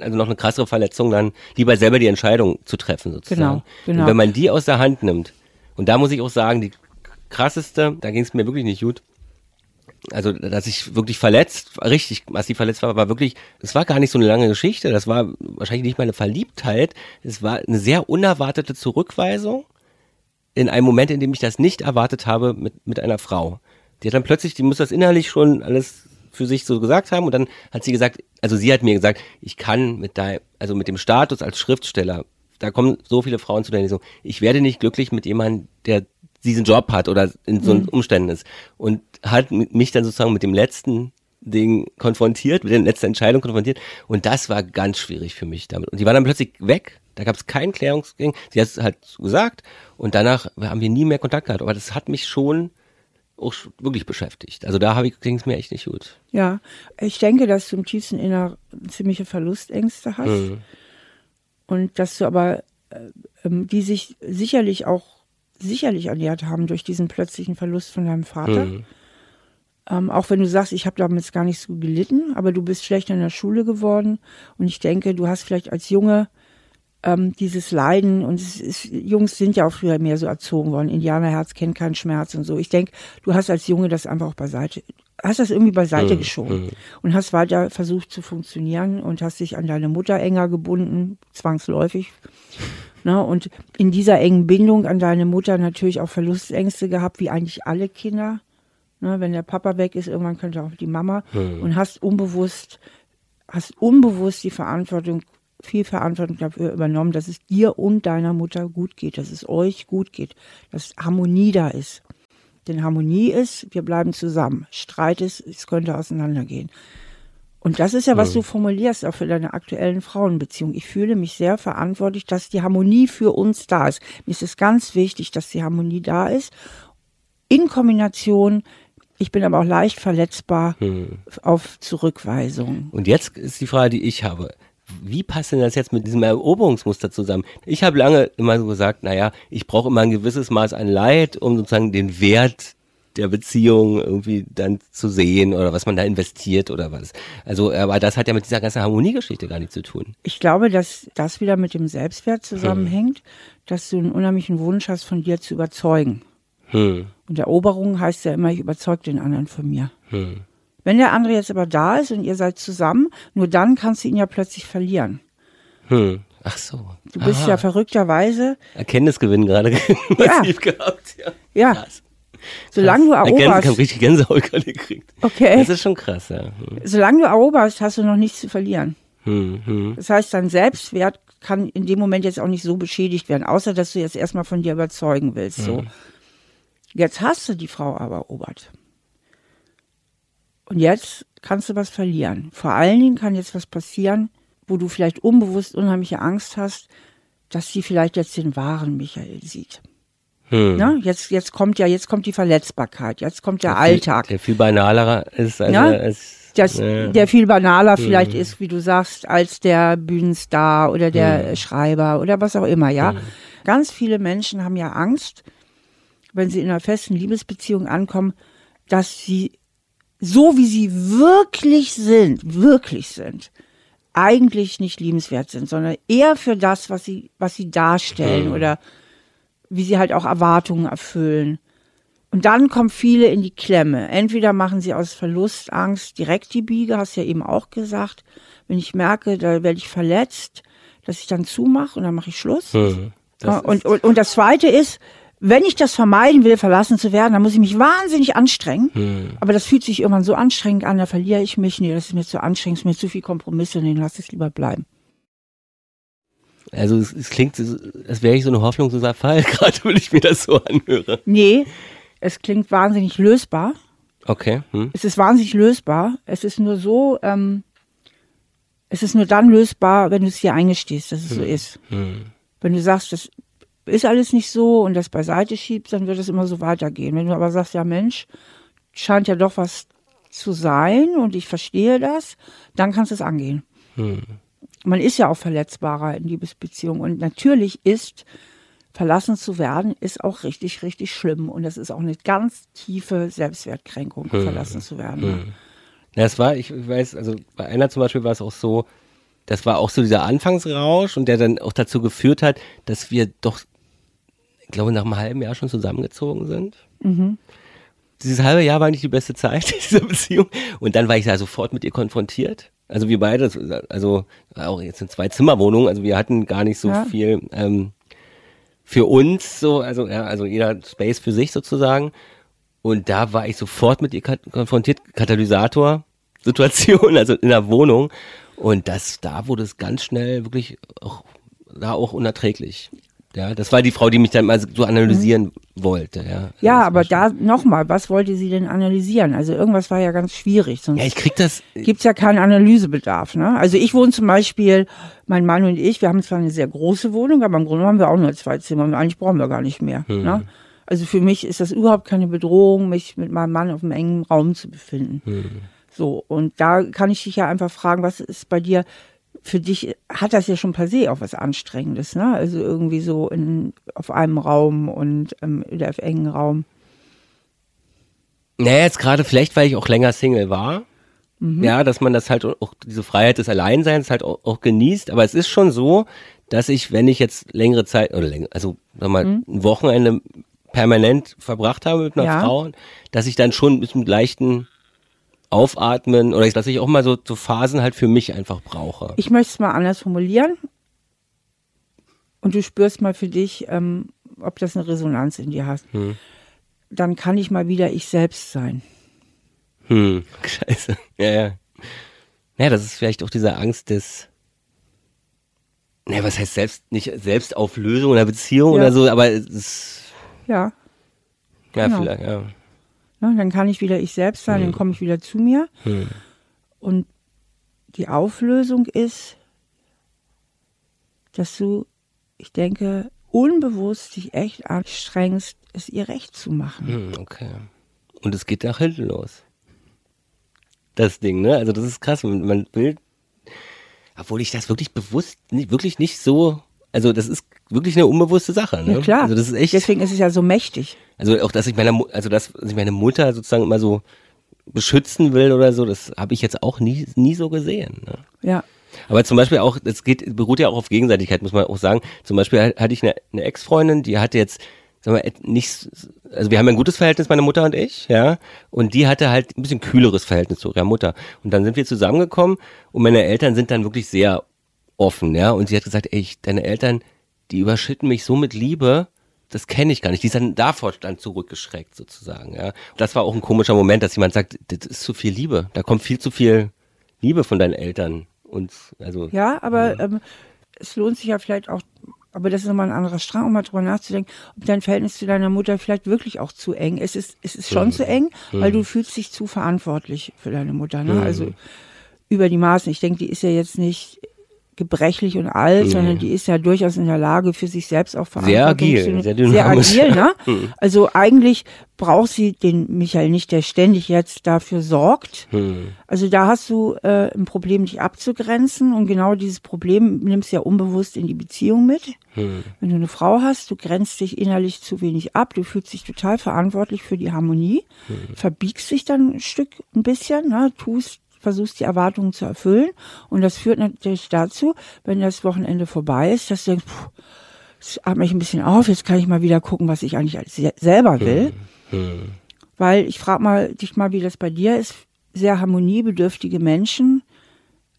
also noch eine krassere Verletzung dann lieber selber die Entscheidung zu treffen sozusagen. Genau, genau. Und wenn man die aus der Hand nimmt, und da muss ich auch sagen, die krasseste, da ging es mir wirklich nicht gut, also dass ich wirklich verletzt, richtig massiv verletzt war, war wirklich, es war gar nicht so eine lange Geschichte, das war wahrscheinlich nicht meine Verliebtheit, es war eine sehr unerwartete Zurückweisung in einem Moment, in dem ich das nicht erwartet habe mit, mit einer Frau. Die hat dann plötzlich, die muss das innerlich schon alles für sich so gesagt haben und dann hat sie gesagt, also sie hat mir gesagt, ich kann mit deinem, also mit dem Status als Schriftsteller, da kommen so viele Frauen zu der Lesung, ich werde nicht glücklich mit jemandem, der diesen Job hat oder in so mhm. Umständen ist. Und hat mich dann sozusagen mit dem letzten Ding konfrontiert, mit der letzten Entscheidung konfrontiert. Und das war ganz schwierig für mich damit. Und die war dann plötzlich weg. Da gab es keinen Klärungsgang. Sie hat es halt gesagt. Und danach haben wir nie mehr Kontakt gehabt. Aber das hat mich schon auch wirklich beschäftigt. Also da ging es mir echt nicht gut. Ja, ich denke, dass du im tiefsten Inneren ziemliche Verlustängste hast. Mhm. Und dass du aber, äh, ähm, die sich sicherlich auch sicherlich ernährt haben durch diesen plötzlichen Verlust von deinem Vater. Mhm. Ähm, auch wenn du sagst, ich habe damals gar nicht so gelitten, aber du bist schlecht in der Schule geworden und ich denke, du hast vielleicht als Junge ähm, dieses Leiden und ist, Jungs sind ja auch früher mehr so erzogen worden. Indianerherz kennt keinen Schmerz und so. Ich denke, du hast als Junge das einfach auch beiseite, hast das irgendwie beiseite mhm. geschoben mhm. und hast weiter versucht zu funktionieren und hast dich an deine Mutter enger gebunden, zwangsläufig. Ne? Und in dieser engen Bindung an deine Mutter natürlich auch Verlustängste gehabt, wie eigentlich alle Kinder. Ne? Wenn der Papa weg ist, irgendwann könnte auch die Mama. Mhm. Und hast unbewusst, hast unbewusst die Verantwortung, viel Verantwortung dafür übernommen, dass es dir und deiner Mutter gut geht, dass es euch gut geht, dass Harmonie da ist. Denn Harmonie ist, wir bleiben zusammen. Streit ist, es könnte auseinandergehen. Und das ist ja, was du formulierst, auch für deine aktuellen Frauenbeziehungen. Ich fühle mich sehr verantwortlich, dass die Harmonie für uns da ist. Mir ist es ganz wichtig, dass die Harmonie da ist. In Kombination, ich bin aber auch leicht verletzbar auf Zurückweisung. Und jetzt ist die Frage, die ich habe. Wie passt denn das jetzt mit diesem Eroberungsmuster zusammen? Ich habe lange immer so gesagt, naja, ich brauche immer ein gewisses Maß an Leid, um sozusagen den Wert der Beziehung irgendwie dann zu sehen oder was man da investiert oder was. Also, aber das hat ja mit dieser ganzen Harmoniegeschichte gar nichts zu tun. Ich glaube, dass das wieder mit dem Selbstwert zusammenhängt, dass du einen unheimlichen Wunsch hast, von dir zu überzeugen. Hm. Und Eroberung heißt ja immer, ich überzeuge den anderen von mir. Hm. Wenn der andere jetzt aber da ist und ihr seid zusammen, nur dann kannst du ihn ja plötzlich verlieren. Hm. Ach so. Du bist Aha. ja verrückterweise, Erkenntnisgewinn gerade [laughs] massiv gehabt. Ja. ja, Krass. Solange du Erkenntnis, ich habe eroberst, richtig Gänsehaut [laughs] gerade gekriegt. okay, Das ist schon krass, ja. Hm. solange du eroberst, hast du noch nichts zu verlieren. Hm, hm. Das heißt, dein Selbstwert kann in dem Moment jetzt auch nicht so beschädigt werden, außer dass du jetzt erstmal von dir überzeugen willst. So. Jetzt hast du die Frau aber erobert. Und jetzt kannst du was verlieren. Vor allen Dingen kann jetzt was passieren, wo du vielleicht unbewusst unheimliche Angst hast, dass sie vielleicht jetzt den wahren Michael sieht. Hm. Ne? Jetzt, jetzt kommt ja, jetzt kommt die Verletzbarkeit, jetzt kommt der Alltag. Der viel banalerer ist als, Ja? als das, Ja. der viel banaler vielleicht ist, wie du sagst, als der Bühnenstar oder der Hm. Schreiber oder was auch immer, ja. Ganz viele Menschen haben ja Angst, wenn sie in einer festen Liebesbeziehung ankommen, dass sie so wie sie wirklich sind, wirklich sind, eigentlich nicht liebenswert sind, sondern eher für das, was sie, was sie darstellen oder wie sie halt auch Erwartungen erfüllen. Und dann kommen viele in die Klemme. Entweder machen sie aus Verlustangst direkt die Biege, hast ja eben auch gesagt. Wenn ich merke, da werde ich verletzt, dass ich dann zumache und dann mache ich Schluss. Hm. Das und, und, und das Zweite ist, wenn ich das vermeiden will, verlassen zu werden, dann muss ich mich wahnsinnig anstrengen. Hm. Aber das fühlt sich irgendwann so anstrengend an, da verliere ich mich. Nee, das ist mir zu anstrengend, es ist mir zu viel Kompromisse, nee, lass es lieber bleiben. Also es, es klingt, als wäre ich so eine hoffnungsloser Fall, [laughs] gerade wenn ich mir das so anhöre. Nee, es klingt wahnsinnig lösbar. Okay. Hm. Es ist wahnsinnig lösbar. Es ist nur so, ähm, es ist nur dann lösbar, wenn du es dir eingestehst, dass es so ist. Hm. Wenn du sagst, das ist alles nicht so und das beiseite schiebst, dann wird es immer so weitergehen. Wenn du aber sagst, ja Mensch, scheint ja doch was zu sein und ich verstehe das, dann kannst du es angehen. Hm. Man ist ja auch verletzbarer in Liebesbeziehungen und natürlich ist verlassen zu werden, ist auch richtig, richtig schlimm und das ist auch eine ganz tiefe Selbstwertkränkung, verlassen zu werden. Ja, es war, ich weiß, also bei einer zum Beispiel war es auch so, das war auch so dieser Anfangsrausch und der dann auch dazu geführt hat, dass wir doch, ich glaube, nach einem halben Jahr schon zusammengezogen sind. Dieses halbe Jahr war nicht die beste Zeit [laughs] dieser Beziehung. Und dann war ich da sofort mit ihr konfrontiert. Also wir beide, also auch jetzt in zwei Zimmerwohnungen, also wir hatten gar nicht so Ja. viel ähm, für uns, so, also ja, also jeder Space für sich sozusagen. Und da war ich sofort mit ihr konfrontiert, Katalysator-Situation, [laughs] also in der Wohnung. Und das, da wurde es ganz schnell wirklich auch, da auch unerträglich. Ja, das war die Frau, die mich dann mal so analysieren wollte. Ja, Mhm. Ja, aber da nochmal, was wollte sie denn analysieren? Also irgendwas war ja ganz schwierig, sonst Ja, ich krieg das. gibt's ja keinen Analysebedarf. Ne? Also ich wohne zum Beispiel, mein Mann und ich, wir haben zwar eine sehr große Wohnung, aber im Grunde haben wir auch nur zwei Zimmer. und Eigentlich brauchen wir gar nicht mehr. Ne? Also für mich ist das überhaupt keine Bedrohung, mich mit meinem Mann auf einem engen Raum zu befinden. So, und da kann ich dich ja einfach fragen, was ist bei dir, für dich hat das ja schon per se auch was Anstrengendes, ne? Also irgendwie so in, auf einem Raum und ähm, oder auf engen Raum. Naja, jetzt gerade vielleicht, weil ich auch länger Single war. Mhm. Ja, dass man das halt auch, diese Freiheit des Alleinseins halt auch, auch genießt. Aber es ist schon so, dass ich, wenn ich jetzt längere Zeit, oder länger, also sag mal, ein Wochenende permanent verbracht habe mit einer Mhm. Ja. Frau, dass ich dann schon mit einem leichten Aufatmen oder dass ich auch mal so, so Phasen halt für mich einfach brauche. Ich möchte es mal anders formulieren. Und du spürst mal für dich, ähm, ob das eine Resonanz in dir hat. Dann kann ich mal wieder ich selbst sein. Hm, [laughs] scheiße. Ja, ja. Ja, das ist vielleicht auch diese Angst des, naja, was heißt selbst, nicht Selbstauflösung oder Beziehung Ja. oder so, aber es ist, Ja. ja, Genau. vielleicht, ja. Ne, dann kann ich wieder ich selbst sein, dann komme ich wieder zu mir. Und die Auflösung ist, dass du, ich denke, unbewusst dich echt anstrengst, es ihr recht zu machen. Hm, okay. Und es geht nach hinten los. Das Ding, ne? Also das ist krass. Man will, obwohl ich das wirklich bewusst, nicht, wirklich nicht so, also das ist wirklich eine unbewusste Sache. Ne? Ja, klar. Also das ist echt. Deswegen ist es ja so mächtig. Also auch, dass ich meine, also dass ich meine Mutter sozusagen immer so beschützen will oder so, das habe ich jetzt auch nie, nie so gesehen. Ne? Ja. Aber zum Beispiel auch, es geht, beruht ja auch auf Gegenseitigkeit, muss man auch sagen. Zum Beispiel hatte ich eine, eine Ex-Freundin, die hatte jetzt, sagen wir, nicht, also wir haben ein gutes Verhältnis, meine Mutter und ich, ja, und die hatte halt ein bisschen kühleres Verhältnis zu ihrer Mutter. Und dann sind wir zusammengekommen und meine Eltern sind dann wirklich sehr offen, ja, und sie hat gesagt, ey, deine Eltern, die überschütten mich so mit Liebe, das kenne ich gar nicht. Die ist dann davor dann zurückgeschreckt sozusagen. Ja, das war auch ein komischer Moment, dass jemand sagt, das ist zu viel Liebe. Da kommt viel zu viel Liebe von deinen Eltern. Und also ja, aber ja. Ähm, es lohnt sich ja vielleicht auch. Aber das ist nochmal ein anderer Strang, um mal drüber nachzudenken, ob dein Verhältnis zu deiner Mutter vielleicht wirklich auch zu eng ist. Es ist, es ist schon mhm. zu eng, weil du fühlst dich zu verantwortlich für deine Mutter. Ne? Mhm. Also über die Maßen. Ich denke, die ist ja jetzt nicht gebrechlich und alt, sondern die ist ja durchaus in der Lage, für sich selbst auch Verantwortung sehr agil, zu sehr, sehr agil, ne? Mhm. [laughs] Also eigentlich braucht sie den Michael nicht, der ständig jetzt dafür sorgt. Mhm. Also da hast du äh, ein Problem, dich abzugrenzen und genau dieses Problem nimmst du ja unbewusst in die Beziehung mit. Mhm. Wenn du eine Frau hast, du grenzt dich innerlich zu wenig ab, du fühlst dich total verantwortlich für die Harmonie, mhm. verbiegst dich dann ein Stück ein bisschen, ne, tust versuchst die Erwartungen zu erfüllen. Und das führt natürlich dazu, wenn das Wochenende vorbei ist, dass du denkst, puh, das atme ich ein bisschen auf, jetzt kann ich mal wieder gucken, was ich eigentlich selber will. Hm. Weil ich frage mal dich mal, wie das bei dir ist. Sehr harmoniebedürftige Menschen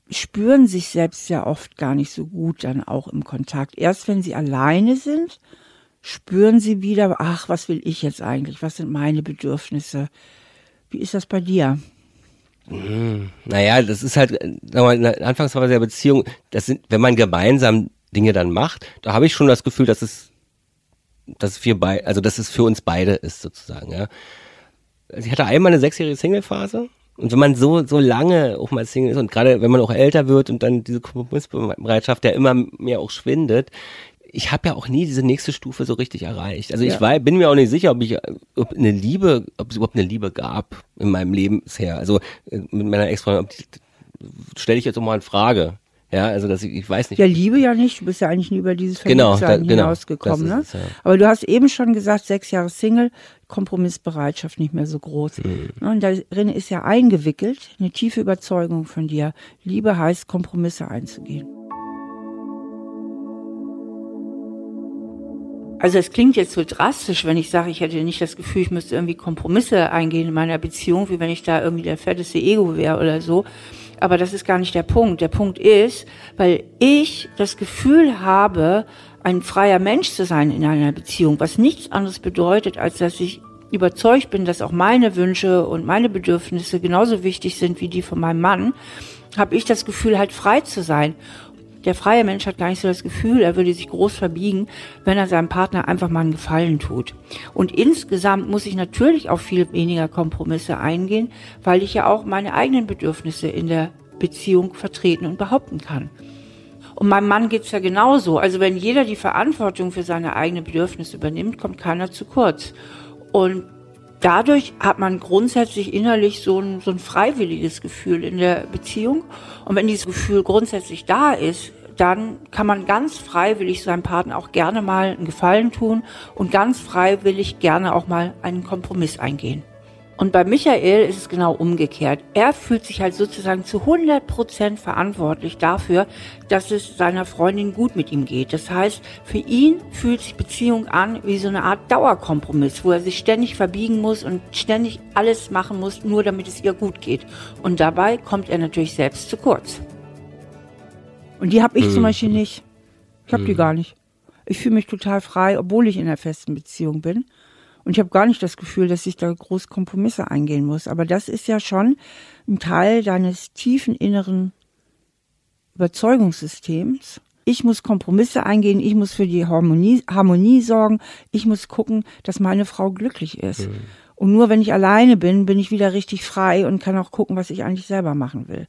spüren sich selbst ja oft gar nicht so gut dann auch im Kontakt. Erst wenn sie alleine sind, spüren sie wieder, ach, was will ich jetzt eigentlich? Was sind meine Bedürfnisse? Wie ist das bei dir? Hm, naja, das ist halt, sagen wir mal, in der Anfangsphase der Beziehung, das sind, wenn man gemeinsam Dinge dann macht, da habe ich schon das Gefühl, dass es, dass wir bei, also dass es für uns beide ist sozusagen, ja. Also ich hatte einmal eine sechsjährige Single-Phase und wenn man so, so lange auch mal Single ist und gerade wenn man auch älter wird und dann diese Kompromissbereitschaft ja immer mehr auch schwindet, ich habe ja auch nie diese nächste Stufe so richtig erreicht. Also ich ja. war, bin mir auch nicht sicher, ob ich ob eine Liebe, ob es überhaupt eine Liebe gab in meinem Leben bisher. Also äh, mit meiner Ex-Freundin stelle ich jetzt auch mal in Frage. Ja, also dass ich, ich weiß nicht. Ja, Liebe ja nicht. Du bist ja eigentlich nie über dieses genau, da, genau, hinausgekommen. Ne? Es, ja. Aber du hast eben schon gesagt, sechs Jahre Single, Kompromissbereitschaft nicht mehr so groß. Mhm. Und darin ist ja eingewickelt eine tiefe Überzeugung von dir. Liebe heißt, Kompromisse einzugehen. Also es klingt jetzt so drastisch, wenn ich sage, ich hätte nicht das Gefühl, ich müsste irgendwie Kompromisse eingehen in meiner Beziehung, wie wenn ich da irgendwie der fetteste Ego wäre oder so. Aber das ist gar nicht der Punkt. Der Punkt ist, weil ich das Gefühl habe, ein freier Mensch zu sein in einer Beziehung, was nichts anderes bedeutet, als dass ich überzeugt bin, dass auch meine Wünsche und meine Bedürfnisse genauso wichtig sind wie die von meinem Mann, habe ich das Gefühl, halt frei zu sein. Der freie Mensch hat gar nicht so das Gefühl, er würde sich groß verbiegen, wenn er seinem Partner einfach mal einen Gefallen tut. Und insgesamt muss ich natürlich auch viel weniger Kompromisse eingehen, weil ich ja auch meine eigenen Bedürfnisse in der Beziehung vertreten und behaupten kann. Und meinem Mann geht's ja genauso. Also wenn jeder die Verantwortung für seine eigenen Bedürfnisse übernimmt, kommt keiner zu kurz. Und dadurch hat man grundsätzlich innerlich so ein, so ein freiwilliges Gefühl in der Beziehung. Und wenn dieses Gefühl grundsätzlich da ist, dann kann man ganz freiwillig seinem Partner auch gerne mal einen Gefallen tun und ganz freiwillig gerne auch mal einen Kompromiss eingehen. Und bei Michael ist es genau umgekehrt. Er fühlt sich halt sozusagen zu 100 Prozent verantwortlich dafür, dass es seiner Freundin gut mit ihm geht. Das heißt, für ihn fühlt sich Beziehung an wie so eine Art Dauerkompromiss, wo er sich ständig verbiegen muss und ständig alles machen muss, nur damit es ihr gut geht. Und dabei kommt er natürlich selbst zu kurz. Und die habe ich hm. zum Beispiel nicht. Ich habe hm. die gar nicht. Ich fühle mich total frei, obwohl ich in einer festen Beziehung bin. Und ich habe gar nicht das Gefühl, dass ich da groß Kompromisse eingehen muss. Aber das ist ja schon ein Teil deines tiefen inneren Überzeugungssystems. Ich muss Kompromisse eingehen, ich muss für die Harmonie, Harmonie sorgen, ich muss gucken, dass meine Frau glücklich ist. Mhm. Und nur wenn ich alleine bin, bin ich wieder richtig frei und kann auch gucken, was ich eigentlich selber machen will.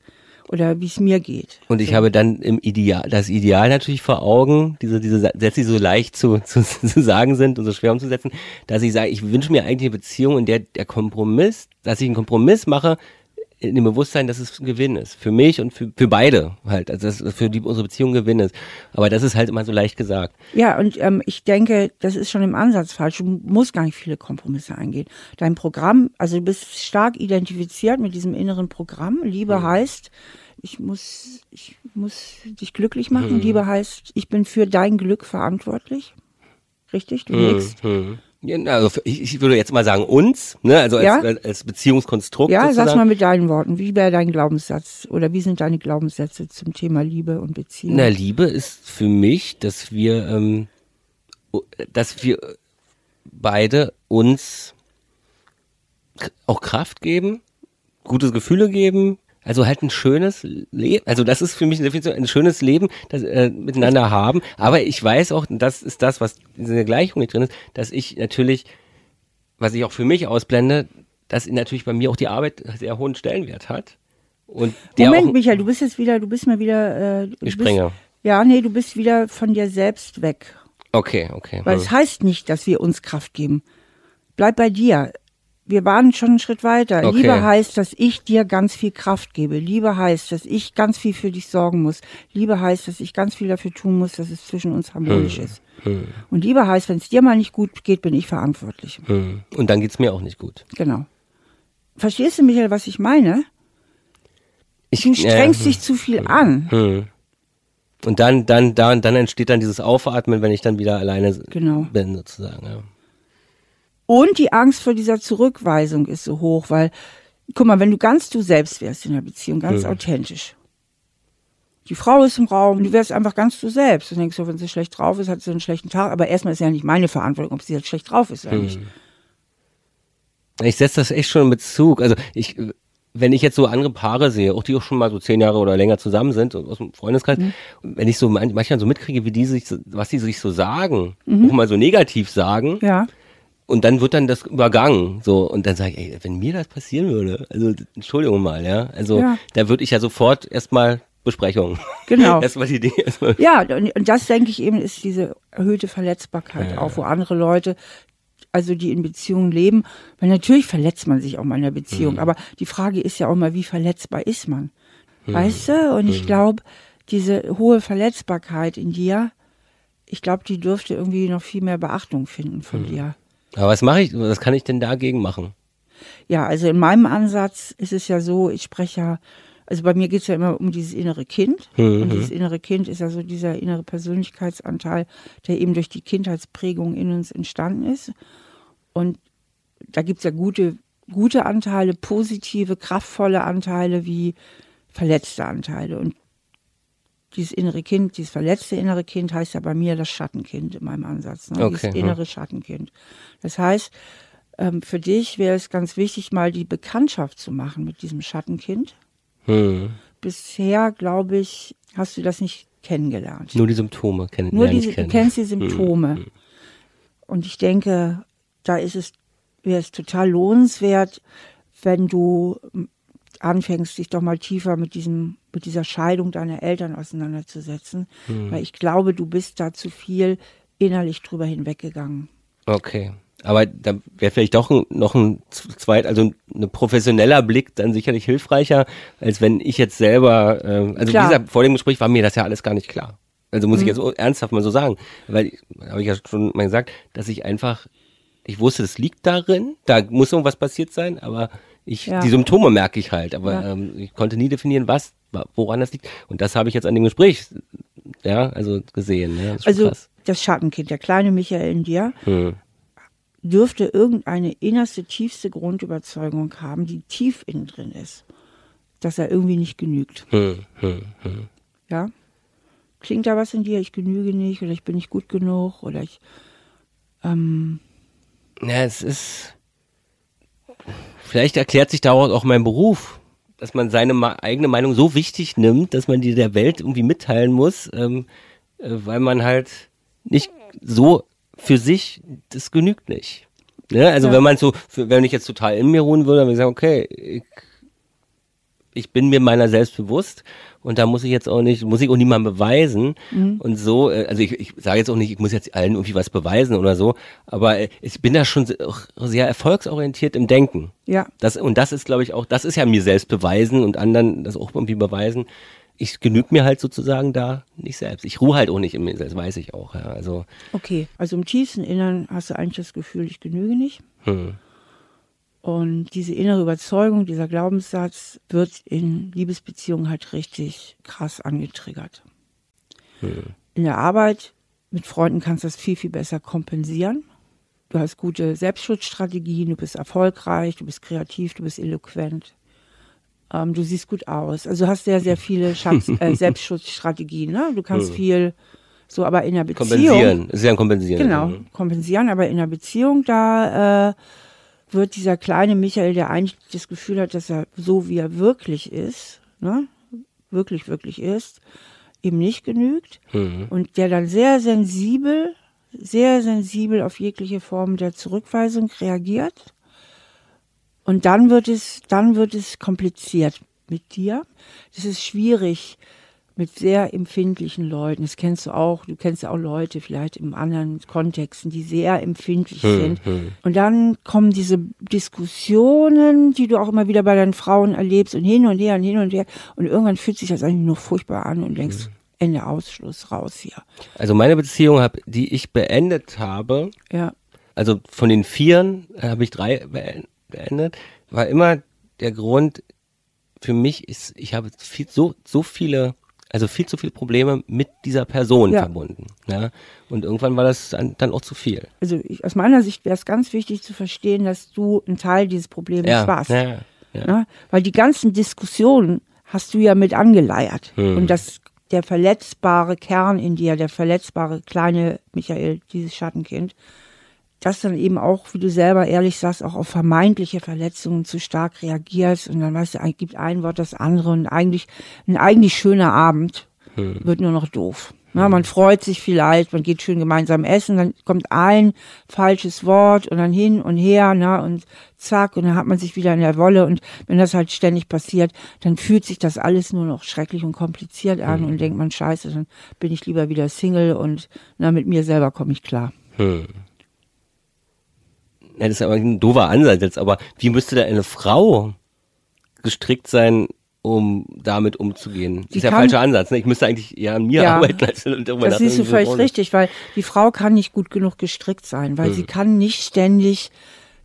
Oder wie es mir geht. Und ich so. habe dann im Ideal, das Ideal natürlich vor Augen, diese, diese Sätze, die so leicht zu, [laughs] zu, zu sagen sind und so schwer umzusetzen, dass ich sage, ich wünsche mir eigentlich eine Beziehung, in der der Kompromiss, dass ich einen Kompromiss mache, in dem Bewusstsein, dass es ein Gewinn ist. Für mich und für, für beide halt. Also dass für die unsere Beziehung ein Gewinn ist. Aber das ist halt immer so leicht gesagt. Ja, und ähm, ich denke, das ist schon im Ansatz falsch. Du musst gar nicht viele Kompromisse eingehen. Dein Programm, also du bist stark identifiziert mit diesem inneren Programm. Liebe mhm. heißt, ich muss, ich muss dich glücklich machen. Mhm. Liebe heißt, ich bin für dein Glück verantwortlich. Richtig? Du mhm. mhm. Also ich würde jetzt mal sagen uns, ne? also als, ja? als Beziehungskonstrukt. Ja, sozusagen. sag mal mit deinen Worten, wie wäre dein Glaubenssatz oder wie sind deine Glaubenssätze zum Thema Liebe und Beziehung? Na, Liebe ist für mich, dass wir, ähm, dass wir beide uns auch Kraft geben, gute Gefühle geben, also halt ein schönes Leben, also das ist für mich eine Definition, ein schönes Leben, das äh, miteinander haben. Aber ich weiß auch, das ist das, was in der Gleichung nicht drin ist, dass ich natürlich, was ich auch für mich ausblende, dass natürlich bei mir auch die Arbeit sehr hohen Stellenwert hat. Und der Moment, auch, Michael, du bist jetzt wieder, du bist mal wieder. Äh, ich springe. Ja, nee, du bist wieder von dir selbst weg. Okay, okay. Weil hm. es heißt nicht, dass wir uns Kraft geben. Bleib bei dir wir waren schon einen Schritt weiter. Okay. Liebe heißt, dass ich dir ganz viel Kraft gebe. Liebe heißt, dass ich ganz viel für dich sorgen muss. Liebe heißt, dass ich ganz viel dafür tun muss, dass es zwischen uns harmonisch hm. ist. Hm. Und Liebe heißt, wenn es dir mal nicht gut geht, bin ich verantwortlich. Hm. Und dann geht's mir auch nicht gut. Genau. Verstehst du, Michael, was ich meine? Ich, du strengst äh, dich zu viel an. Hm. Und dann, dann, dann, dann entsteht dann dieses Aufatmen, wenn ich dann wieder alleine genau. bin, sozusagen. Ja. Und die Angst vor dieser Zurückweisung ist so hoch, weil, guck mal, wenn du ganz du selbst wärst in der Beziehung, ganz ja. authentisch. Die Frau ist im Raum, du wärst einfach ganz du selbst. Du denkst so, wenn sie schlecht drauf ist, hat sie einen schlechten Tag. Aber erstmal ist ja nicht meine Verantwortung, ob sie jetzt schlecht drauf ist oder hm. nicht. Ich setze das echt schon in Bezug. Also ich, wenn ich jetzt so andere Paare sehe, auch die auch schon mal so zehn Jahre oder länger zusammen sind, aus dem Freundeskreis, mhm. wenn ich so manchmal so mitkriege, wie die sich, was die sich so sagen, mhm. auch mal so negativ sagen, ja und dann wird dann das übergangen, so und dann sage ich, ey, wenn mir das passieren würde, also Entschuldigung mal, ja, also ja. da würde ich ja sofort erstmal Besprechung. Genau. [laughs] erstmal die Dinge. Erstmal. Ja, und, und das denke ich eben ist diese erhöhte Verletzbarkeit ja. auch, wo andere Leute also die in Beziehungen leben, weil natürlich verletzt man sich auch mal in der Beziehung, mhm. aber die Frage ist ja auch mal, wie verletzbar ist man? Mhm. Weißt du? Und ich mhm. glaube, diese hohe Verletzbarkeit in dir, ich glaube, die dürfte irgendwie noch viel mehr Beachtung finden von mhm. dir. Aber was mache ich, was kann ich denn dagegen machen? Ja, also in meinem Ansatz ist es ja so, ich spreche ja, also bei mir geht es ja immer um dieses innere Kind. Mhm. Und dieses innere Kind ist ja so dieser innere Persönlichkeitsanteil, der eben durch die Kindheitsprägung in uns entstanden ist. Und da gibt es ja gute, gute Anteile, positive, kraftvolle Anteile wie verletzte Anteile. Und dieses innere Kind, dieses verletzte innere Kind heißt ja bei mir das Schattenkind in meinem Ansatz. Ne? Okay, dieses innere ja. Schattenkind. Das heißt, ähm, für dich wäre es ganz wichtig, mal die Bekanntschaft zu machen mit diesem Schattenkind. Hm. Bisher, glaube ich, hast du das nicht kennengelernt. Nur die Symptome kennen. Nur diese, kennen. du kennst die Symptome. Hm. Und ich denke, da ist es, wäre es total lohnenswert, wenn du anfängst, dich doch mal tiefer mit diesem, mit dieser Scheidung deiner Eltern auseinanderzusetzen. Hm. Weil ich glaube, du bist da zu viel innerlich drüber hinweggegangen. Okay. Aber da wäre vielleicht doch noch ein zweit, also ein professioneller Blick dann sicherlich hilfreicher, als wenn ich jetzt selber, äh, also klar. wie gesagt, vor dem Gespräch war mir das ja alles gar nicht klar. Also muss mhm. ich jetzt ernsthaft mal so sagen, weil habe ich ja schon mal gesagt, dass ich einfach, ich wusste, es liegt darin, da muss irgendwas passiert sein, aber ich, ja. die Symptome merke ich halt, aber ja. ähm, ich konnte nie definieren, was, woran das liegt. Und das habe ich jetzt an dem Gespräch, ja, also gesehen. Ja, das also krass. das Schattenkind, der kleine Michael in dir, hm. dürfte irgendeine innerste, tiefste Grundüberzeugung haben, die tief innen drin ist, dass er irgendwie nicht genügt. Hm, hm, hm. Ja? Klingt da was in dir? Ich genüge nicht oder ich bin nicht gut genug oder ich. Ähm, ja, es ist Vielleicht erklärt sich daraus auch mein Beruf, dass man seine eigene Meinung so wichtig nimmt, dass man die der Welt irgendwie mitteilen muss, ähm, äh, weil man halt nicht so für sich, das genügt nicht. Ne? Also ja. wenn man so, wenn ich jetzt total in mir ruhen würde, dann würde ich sagen, okay, ich, ich bin mir meiner selbst bewusst und da muss ich jetzt auch nicht, muss ich auch niemandem beweisen. Mhm. Und so, äh, also ich, ich sage jetzt auch nicht, ich muss jetzt allen irgendwie was beweisen oder so, aber äh, ich bin da schon sehr erfolgsorientiert im Denken. Ja. Das, und das ist, glaube ich, auch, das ist ja mir selbst beweisen und anderen das auch irgendwie beweisen. Ich genüge mir halt sozusagen da nicht selbst. Ich ruhe halt auch nicht in mir selbst, weiß ich auch. Ja. Also, okay, also im tiefsten Innern hast du eigentlich das Gefühl, ich genüge nicht. Hm. Und diese innere Überzeugung, dieser Glaubenssatz wird in Liebesbeziehungen halt richtig krass angetriggert. Hm. In der Arbeit mit Freunden kannst du das viel, viel besser kompensieren. Du hast gute Selbstschutzstrategien, du bist erfolgreich, du bist kreativ, du bist eloquent. Ähm, du siehst gut aus. Also du hast sehr, sehr viele Schatz, [laughs] äh, Selbstschutzstrategien. Ne? Du kannst hm. viel so, aber in der Beziehung. Kompensieren, sehr kompensieren. Genau, kompensieren, aber in der Beziehung, da äh, wird dieser kleine Michael, der eigentlich das Gefühl hat, dass er so wie er wirklich ist, ne, wirklich, wirklich ist, ihm nicht genügt mhm. und der dann sehr sensibel, sehr sensibel auf jegliche Form der Zurückweisung reagiert. Und dann wird es, dann wird es kompliziert mit dir. Das ist schwierig, mit sehr empfindlichen Leuten. Das kennst du auch. Du kennst ja auch Leute vielleicht in anderen Kontexten, die sehr empfindlich hm, sind. Hm. Und dann kommen diese Diskussionen, die du auch immer wieder bei deinen Frauen erlebst und hin und her und hin und her. Und irgendwann fühlt sich das eigentlich nur furchtbar an und denkst, hm. Ende Ausschluss raus hier. Also meine Beziehung, hab, die ich beendet habe, ja. also von den Vieren äh, habe ich drei beendet, war immer der Grund, für mich ist, ich habe viel, so, so viele also viel zu viele Probleme mit dieser Person ja. verbunden. Ja? Und irgendwann war das dann, auch zu viel. Also ich, aus meiner Sicht wäre es ganz wichtig zu verstehen, dass du ein Teil dieses Problems ja. warst. Ja, ja. ja, Weil die ganzen Diskussionen hast du ja mit angeleiert. Hm. Und das der verletzbare Kern in dir, der verletzbare kleine Michael, dieses Schattenkind, dass dann eben auch, wie du selber ehrlich sagst, auch auf vermeintliche Verletzungen zu stark reagierst und dann weißt du, gibt ein Wort das andere und eigentlich ein eigentlich schöner Abend hm. wird nur noch doof. Na, man freut sich vielleicht, man geht schön gemeinsam essen, dann kommt ein falsches Wort und dann hin und her, na, und zack, und dann hat man sich wieder in der Wolle und wenn das halt ständig passiert, dann fühlt sich das alles nur noch schrecklich und kompliziert an hm. und denkt man, scheiße, dann bin ich lieber wieder Single und na, mit mir selber komme ich klar. Ja, das ist aber ein doofer Ansatz jetzt, aber wie müsste da eine Frau gestrickt sein, um damit umzugehen? Das ist ja falscher Ansatz. Ne? Ich müsste eigentlich eher an mir ja, arbeiten. Als darüber das siehst du völlig richtig, weil die Frau kann nicht gut genug gestrickt sein, weil hm. sie kann nicht ständig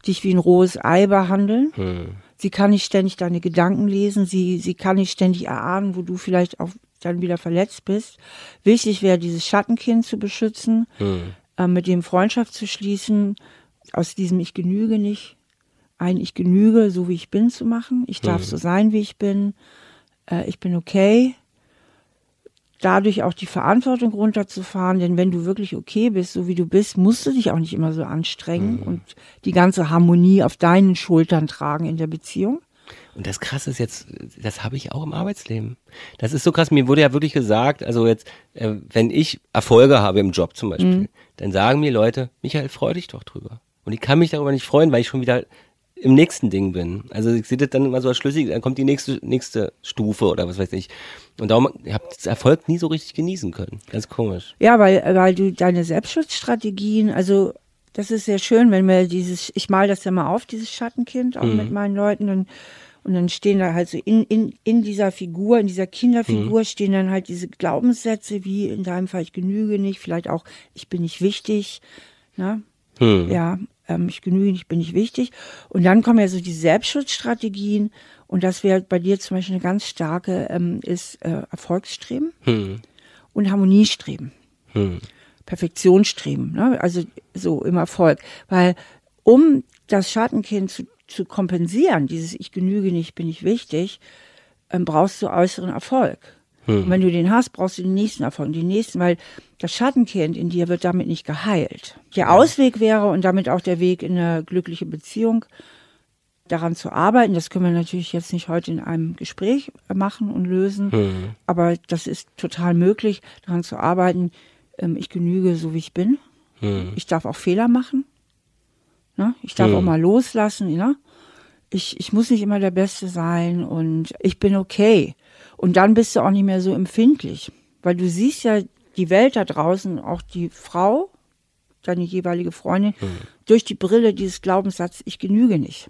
dich wie ein rohes Ei behandeln. Hm. Sie kann nicht ständig deine Gedanken lesen. Sie, sie kann nicht ständig erahnen, wo du vielleicht auch dann wieder verletzt bist. Wichtig wäre, dieses Schattenkind zu beschützen, hm. äh, mit dem Freundschaft zu schließen, aus diesem Ich genüge nicht ein Ich genüge, so wie ich bin zu machen. Ich darf mhm. so sein, wie ich bin. Äh, ich bin okay. Dadurch auch die Verantwortung runterzufahren, denn wenn du wirklich okay bist, so wie du bist, musst du dich auch nicht immer so anstrengen mhm. und die ganze Harmonie auf deinen Schultern tragen in der Beziehung. Und das krasse ist jetzt, das habe ich auch im Arbeitsleben. Das ist so krass, mir wurde ja wirklich gesagt, also jetzt, äh, wenn ich Erfolge habe im Job zum Beispiel, mhm. dann sagen mir Leute, Michael, freu dich doch drüber. Und ich kann mich darüber nicht freuen, weil ich schon wieder im nächsten Ding bin. Also ich sehe das dann immer so als schlüssig, dann kommt die nächste, nächste Stufe oder was weiß ich. Und darum habe ich Erfolg nie so richtig genießen können. Ganz komisch. Ja, weil, weil du deine Selbstschutzstrategien, also das ist sehr schön, wenn wir dieses, ich mal das ja mal auf, dieses Schattenkind, auch mhm. mit meinen Leuten und, und dann stehen da halt so in, in, in dieser Figur, in dieser Kinderfigur mhm. stehen dann halt diese Glaubenssätze, wie in deinem Fall, ich genüge nicht, vielleicht auch, ich bin nicht wichtig, ne? Mhm. Ja, ähm, ich genüge nicht, bin nicht wichtig. Und dann kommen ja so die Selbstschutzstrategien und das wäre bei dir zum Beispiel eine ganz starke, ähm, ist äh, Erfolgsstreben hm. und Harmoniestreben. Hm. Perfektionsstreben, ne? also so im Erfolg. Weil um das Schattenkind zu, zu kompensieren, dieses Ich genüge nicht, bin ich wichtig, ähm, brauchst du äußeren Erfolg. Hm. Und wenn du den hast, brauchst du den nächsten Erfolg, den nächsten, weil das Schattenkind in dir wird damit nicht geheilt. Der Ausweg wäre und damit auch der Weg in eine glückliche Beziehung, daran zu arbeiten. Das können wir natürlich jetzt nicht heute in einem Gespräch machen und lösen, hm. aber das ist total möglich, daran zu arbeiten. Ähm, ich genüge so, wie ich bin. Hm. Ich darf auch Fehler machen. Ne? Ich darf hm. auch mal loslassen. Ne? ich, ich muss nicht immer der Beste sein und ich bin okay. Und dann bist du auch nicht mehr so empfindlich, weil du siehst ja die Welt da draußen, auch die Frau, deine jeweilige Freundin, mhm. durch die Brille dieses Glaubenssatz, ich genüge nicht.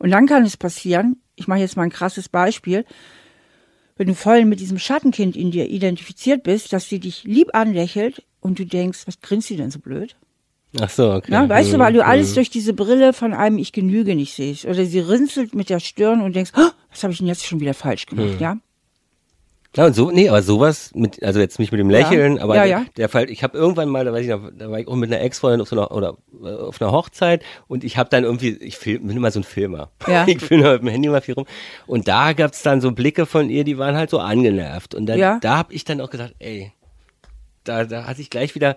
Und dann kann es passieren, ich mache jetzt mal ein krasses Beispiel, wenn du voll mit diesem Schattenkind in dir identifiziert bist, dass sie dich lieb anlächelt und du denkst, was grinst sie denn so blöd? Ach so, okay. Na, weißt du, weil du alles mhm. durch diese Brille von einem Ich genüge nicht siehst. Oder sie rinselt mit der Stirn und denkst, oh, was habe ich denn jetzt schon wieder falsch gemacht, mhm. ja? Ja, und so, nee, aber sowas, mit, also jetzt nicht mit dem Lächeln, ja. aber ja, ja. der Fall, ich habe irgendwann mal, da weiß ich noch, da war ich auch mit einer Ex-Freundin auf so einer, oder äh, auf einer Hochzeit und ich habe dann irgendwie, ich film, bin immer so ein Filmer. Ja. [laughs] Ich filme mit dem Handy mal viel rum. Und da gab's dann so Blicke von ihr, die waren halt so angenervt. Und dann, ja. da habe ich dann auch gesagt, ey, da, da hatte ich gleich wieder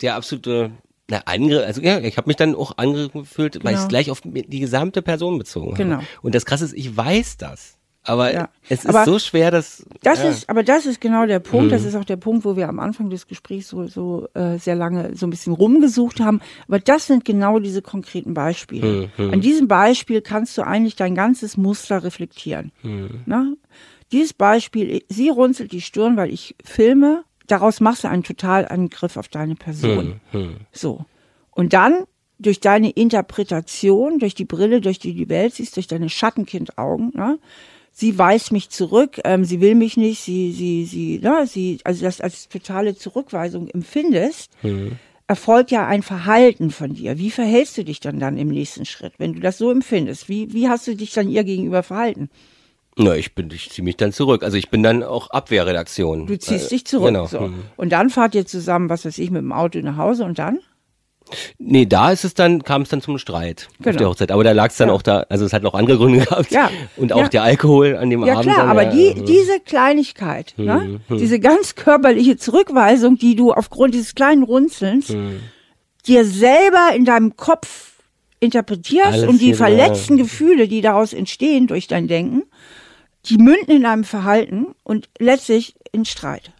der absolute na, Angriff, also ja, ich habe mich dann auch angegriffen gefühlt, genau. weil ich es gleich auf die gesamte Person bezogen genau. habe. Und das Krasse ist, ich weiß das. Aber Ja. es ist Aber so schwer, dass. Das ja. ist, aber das ist genau der Punkt. Mhm. Das ist auch der Punkt, wo wir am Anfang des Gesprächs so, so äh, sehr lange so ein bisschen rumgesucht haben. Aber das sind genau diese konkreten Beispiele. Mhm. An diesem Beispiel kannst du eigentlich dein ganzes Muster reflektieren. Mhm. Ne? Dieses Beispiel, sie runzelt die Stirn, weil ich filme. Daraus machst du einen Totalangriff auf deine Person. Hm, So. Und dann durch deine Interpretation, durch die Brille, durch die du die Welt siehst, durch deine Schattenkindaugen, ne? sie weist mich zurück, ähm, sie will mich nicht, sie, sie, sie, ne, sie, also das als totale Zurückweisung empfindest, erfolgt ja ein Verhalten von dir. Wie verhältst du dich dann dann im nächsten Schritt, wenn du das so empfindest? Wie, wie hast du dich dann ihr gegenüber verhalten? Na, ich bin, ich ziehe mich dann zurück. Also ich bin dann auch Abwehrredaktion. Du ziehst dich zurück. Genau. So. Hm. Und dann fahrt ihr zusammen, was weiß ich, mit dem Auto nach Hause und dann? Nee, da ist es dann, kam es dann zum Streit auf Genau. der Hochzeit. Aber da lag es dann Ja. auch da, also es hat noch andere Gründe gehabt. Ja. Und auch Ja. der Alkohol an dem Ja Abend. klar, dann, aber ja, die, also- diese Kleinigkeit, Hm, ne? diese ganz körperliche Zurückweisung, die du aufgrund dieses kleinen Runzelns Hm. dir selber in deinem Kopf interpretierst Alles und die verletzten Gefühle, die daraus entstehen durch dein Denken, die münden in einem Verhalten und letztlich in Streit.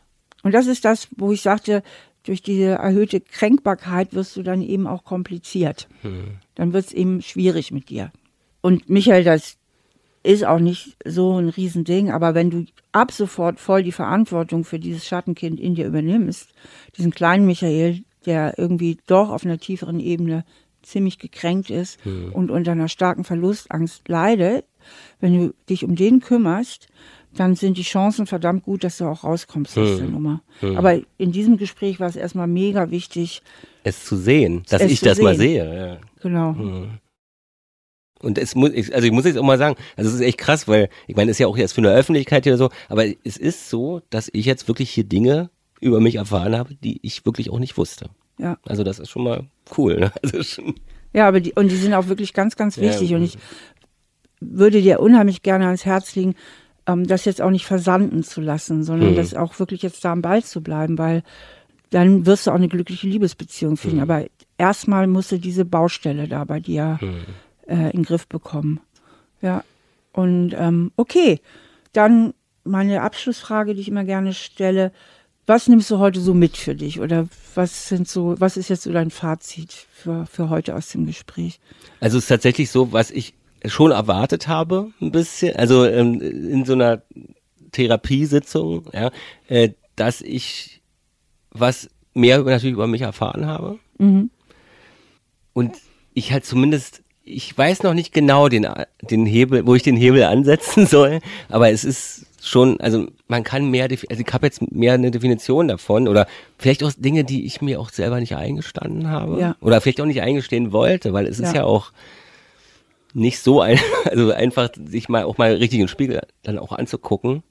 Und das ist das, wo ich sagte, durch diese erhöhte Kränkbarkeit wirst du dann eben auch kompliziert. Dann wird es eben schwierig mit dir. Und Michael, das ist auch nicht so ein Riesending, aber wenn du ab sofort voll die Verantwortung für dieses Schattenkind in dir übernimmst, diesen kleinen Michael, der irgendwie doch auf einer tieferen Ebene ziemlich gekränkt ist und unter einer starken Verlustangst leidet, wenn du dich um den kümmerst, dann sind die Chancen verdammt gut, dass du auch rauskommst aus der Nummer. Aber in diesem Gespräch war es erstmal mega wichtig, Es zu sehen, dass ich das mal sehen. sehe. Ja. genau. Und es muss, ich, also ich muss jetzt auch mal sagen, also es ist echt krass, weil ich meine, es ist ja auch jetzt für eine Öffentlichkeit hier so, aber es ist so, dass ich jetzt wirklich hier Dinge über mich erfahren habe, die ich wirklich auch nicht wusste. Ja. Also das ist schon mal cool. Ne? [laughs] Also schon, Ja, aber die, und die sind auch wirklich ganz, ganz Ja, wichtig. und ich würde dir unheimlich gerne ans Herz legen, ähm, das jetzt auch nicht versanden zu lassen, sondern Mhm. das auch wirklich jetzt da am Ball zu bleiben, weil dann wirst du auch eine glückliche Liebesbeziehung finden. Aber erstmal musst du diese Baustelle da bei dir äh, in den Griff bekommen. Ja. Und ähm, okay, dann meine Abschlussfrage, die ich immer gerne stelle. Was nimmst du heute so mit für dich? Oder was sind so, was ist jetzt so dein Fazit für, für heute aus dem Gespräch? also es ist tatsächlich so, was ich schon erwartet habe, ein bisschen, also ähm, in so einer Therapiesitzung, ja, äh, dass ich was mehr über, natürlich über mich erfahren habe. Und ich halt zumindest, ich weiß noch nicht genau den, den Hebel, wo ich den Hebel ansetzen [laughs] soll, aber es ist schon, also man kann mehr, also ich habe jetzt mehr eine Definition davon oder vielleicht auch Dinge, die ich mir auch selber nicht eingestanden habe Ja. oder vielleicht auch nicht eingestehen wollte, weil es ist Ja. ja auch nicht so ein, [laughs] also einfach sich mal auch mal richtig im Spiegel dann auch anzugucken.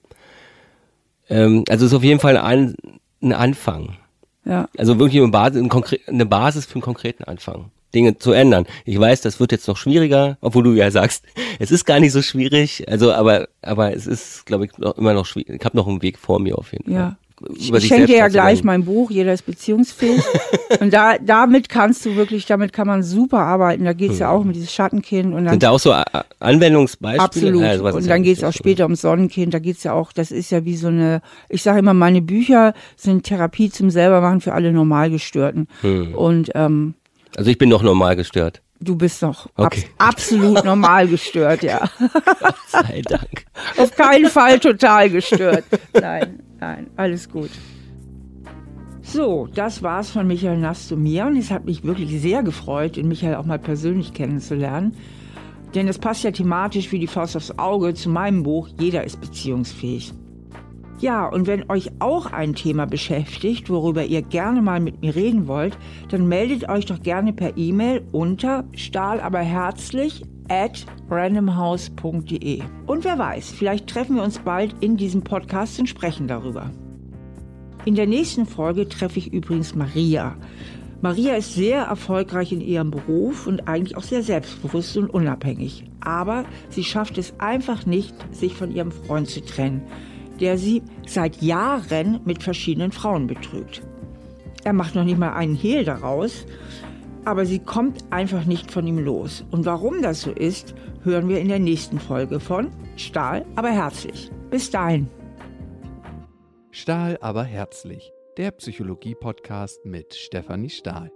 Ähm, also es ist auf jeden Fall ein, ein Anfang. Ja, Also wirklich eine Basis, eine Basis für einen konkreten Anfang. Dinge zu ändern. Ich weiß, das wird jetzt noch schwieriger, obwohl du ja sagst, [laughs] es ist gar nicht so schwierig. Also, aber, aber es ist, glaube ich, noch, immer noch schwierig. Ich habe noch einen Weg vor mir auf jeden ja. Fall. Ich, Über ich schenke dir ja gleich mein Buch, jeder ist beziehungsfähig. [laughs] und da, damit kannst du wirklich, damit kann man super arbeiten. Da geht's ja auch um dieses Schattenkind und dann Sind da auch so Anwendungsbeispiele? Absolut. Ja, ist und ja dann geht's wichtig. auch später ums Sonnenkind. Da geht's ja auch, das ist ja wie so eine, ich sage immer, meine Bücher sind Therapie zum Selbermachen für alle Normalgestörten. Hm. Und ähm, Also ich bin noch normal gestört. Du bist doch okay. abs absolut [laughs] normal gestört, ja. Gott sei Dank. Auf keinen Fall total gestört. Nein, nein, alles gut. So, das war's von Michael Nass zu mir und es hat mich wirklich sehr gefreut, den Michael auch mal persönlich kennenzulernen. Denn es passt ja thematisch wie die Faust aufs Auge zu meinem Buch Jeder ist beziehungsfähig. Ja, und wenn euch auch ein Thema beschäftigt, worüber ihr gerne mal mit mir reden wollt, dann meldet euch doch gerne per E-Mail unter stahlaberherzlich at randomhouse.de. Und wer weiß, vielleicht treffen wir uns bald in diesem Podcast und sprechen darüber. In der nächsten Folge treffe ich übrigens Maria. Maria ist sehr erfolgreich in ihrem Beruf und eigentlich auch sehr selbstbewusst und unabhängig. Aber sie schafft es einfach nicht, sich von ihrem Freund zu trennen der sie seit Jahren mit verschiedenen Frauen betrügt. Er macht noch nicht mal einen Hehl daraus, aber sie kommt einfach nicht von ihm los. Und warum das so ist, hören wir in der nächsten Folge von Stahl, aber herzlich. Bis dahin. Stahl, aber herzlich. Der Psychologie-Podcast mit Stefanie Stahl.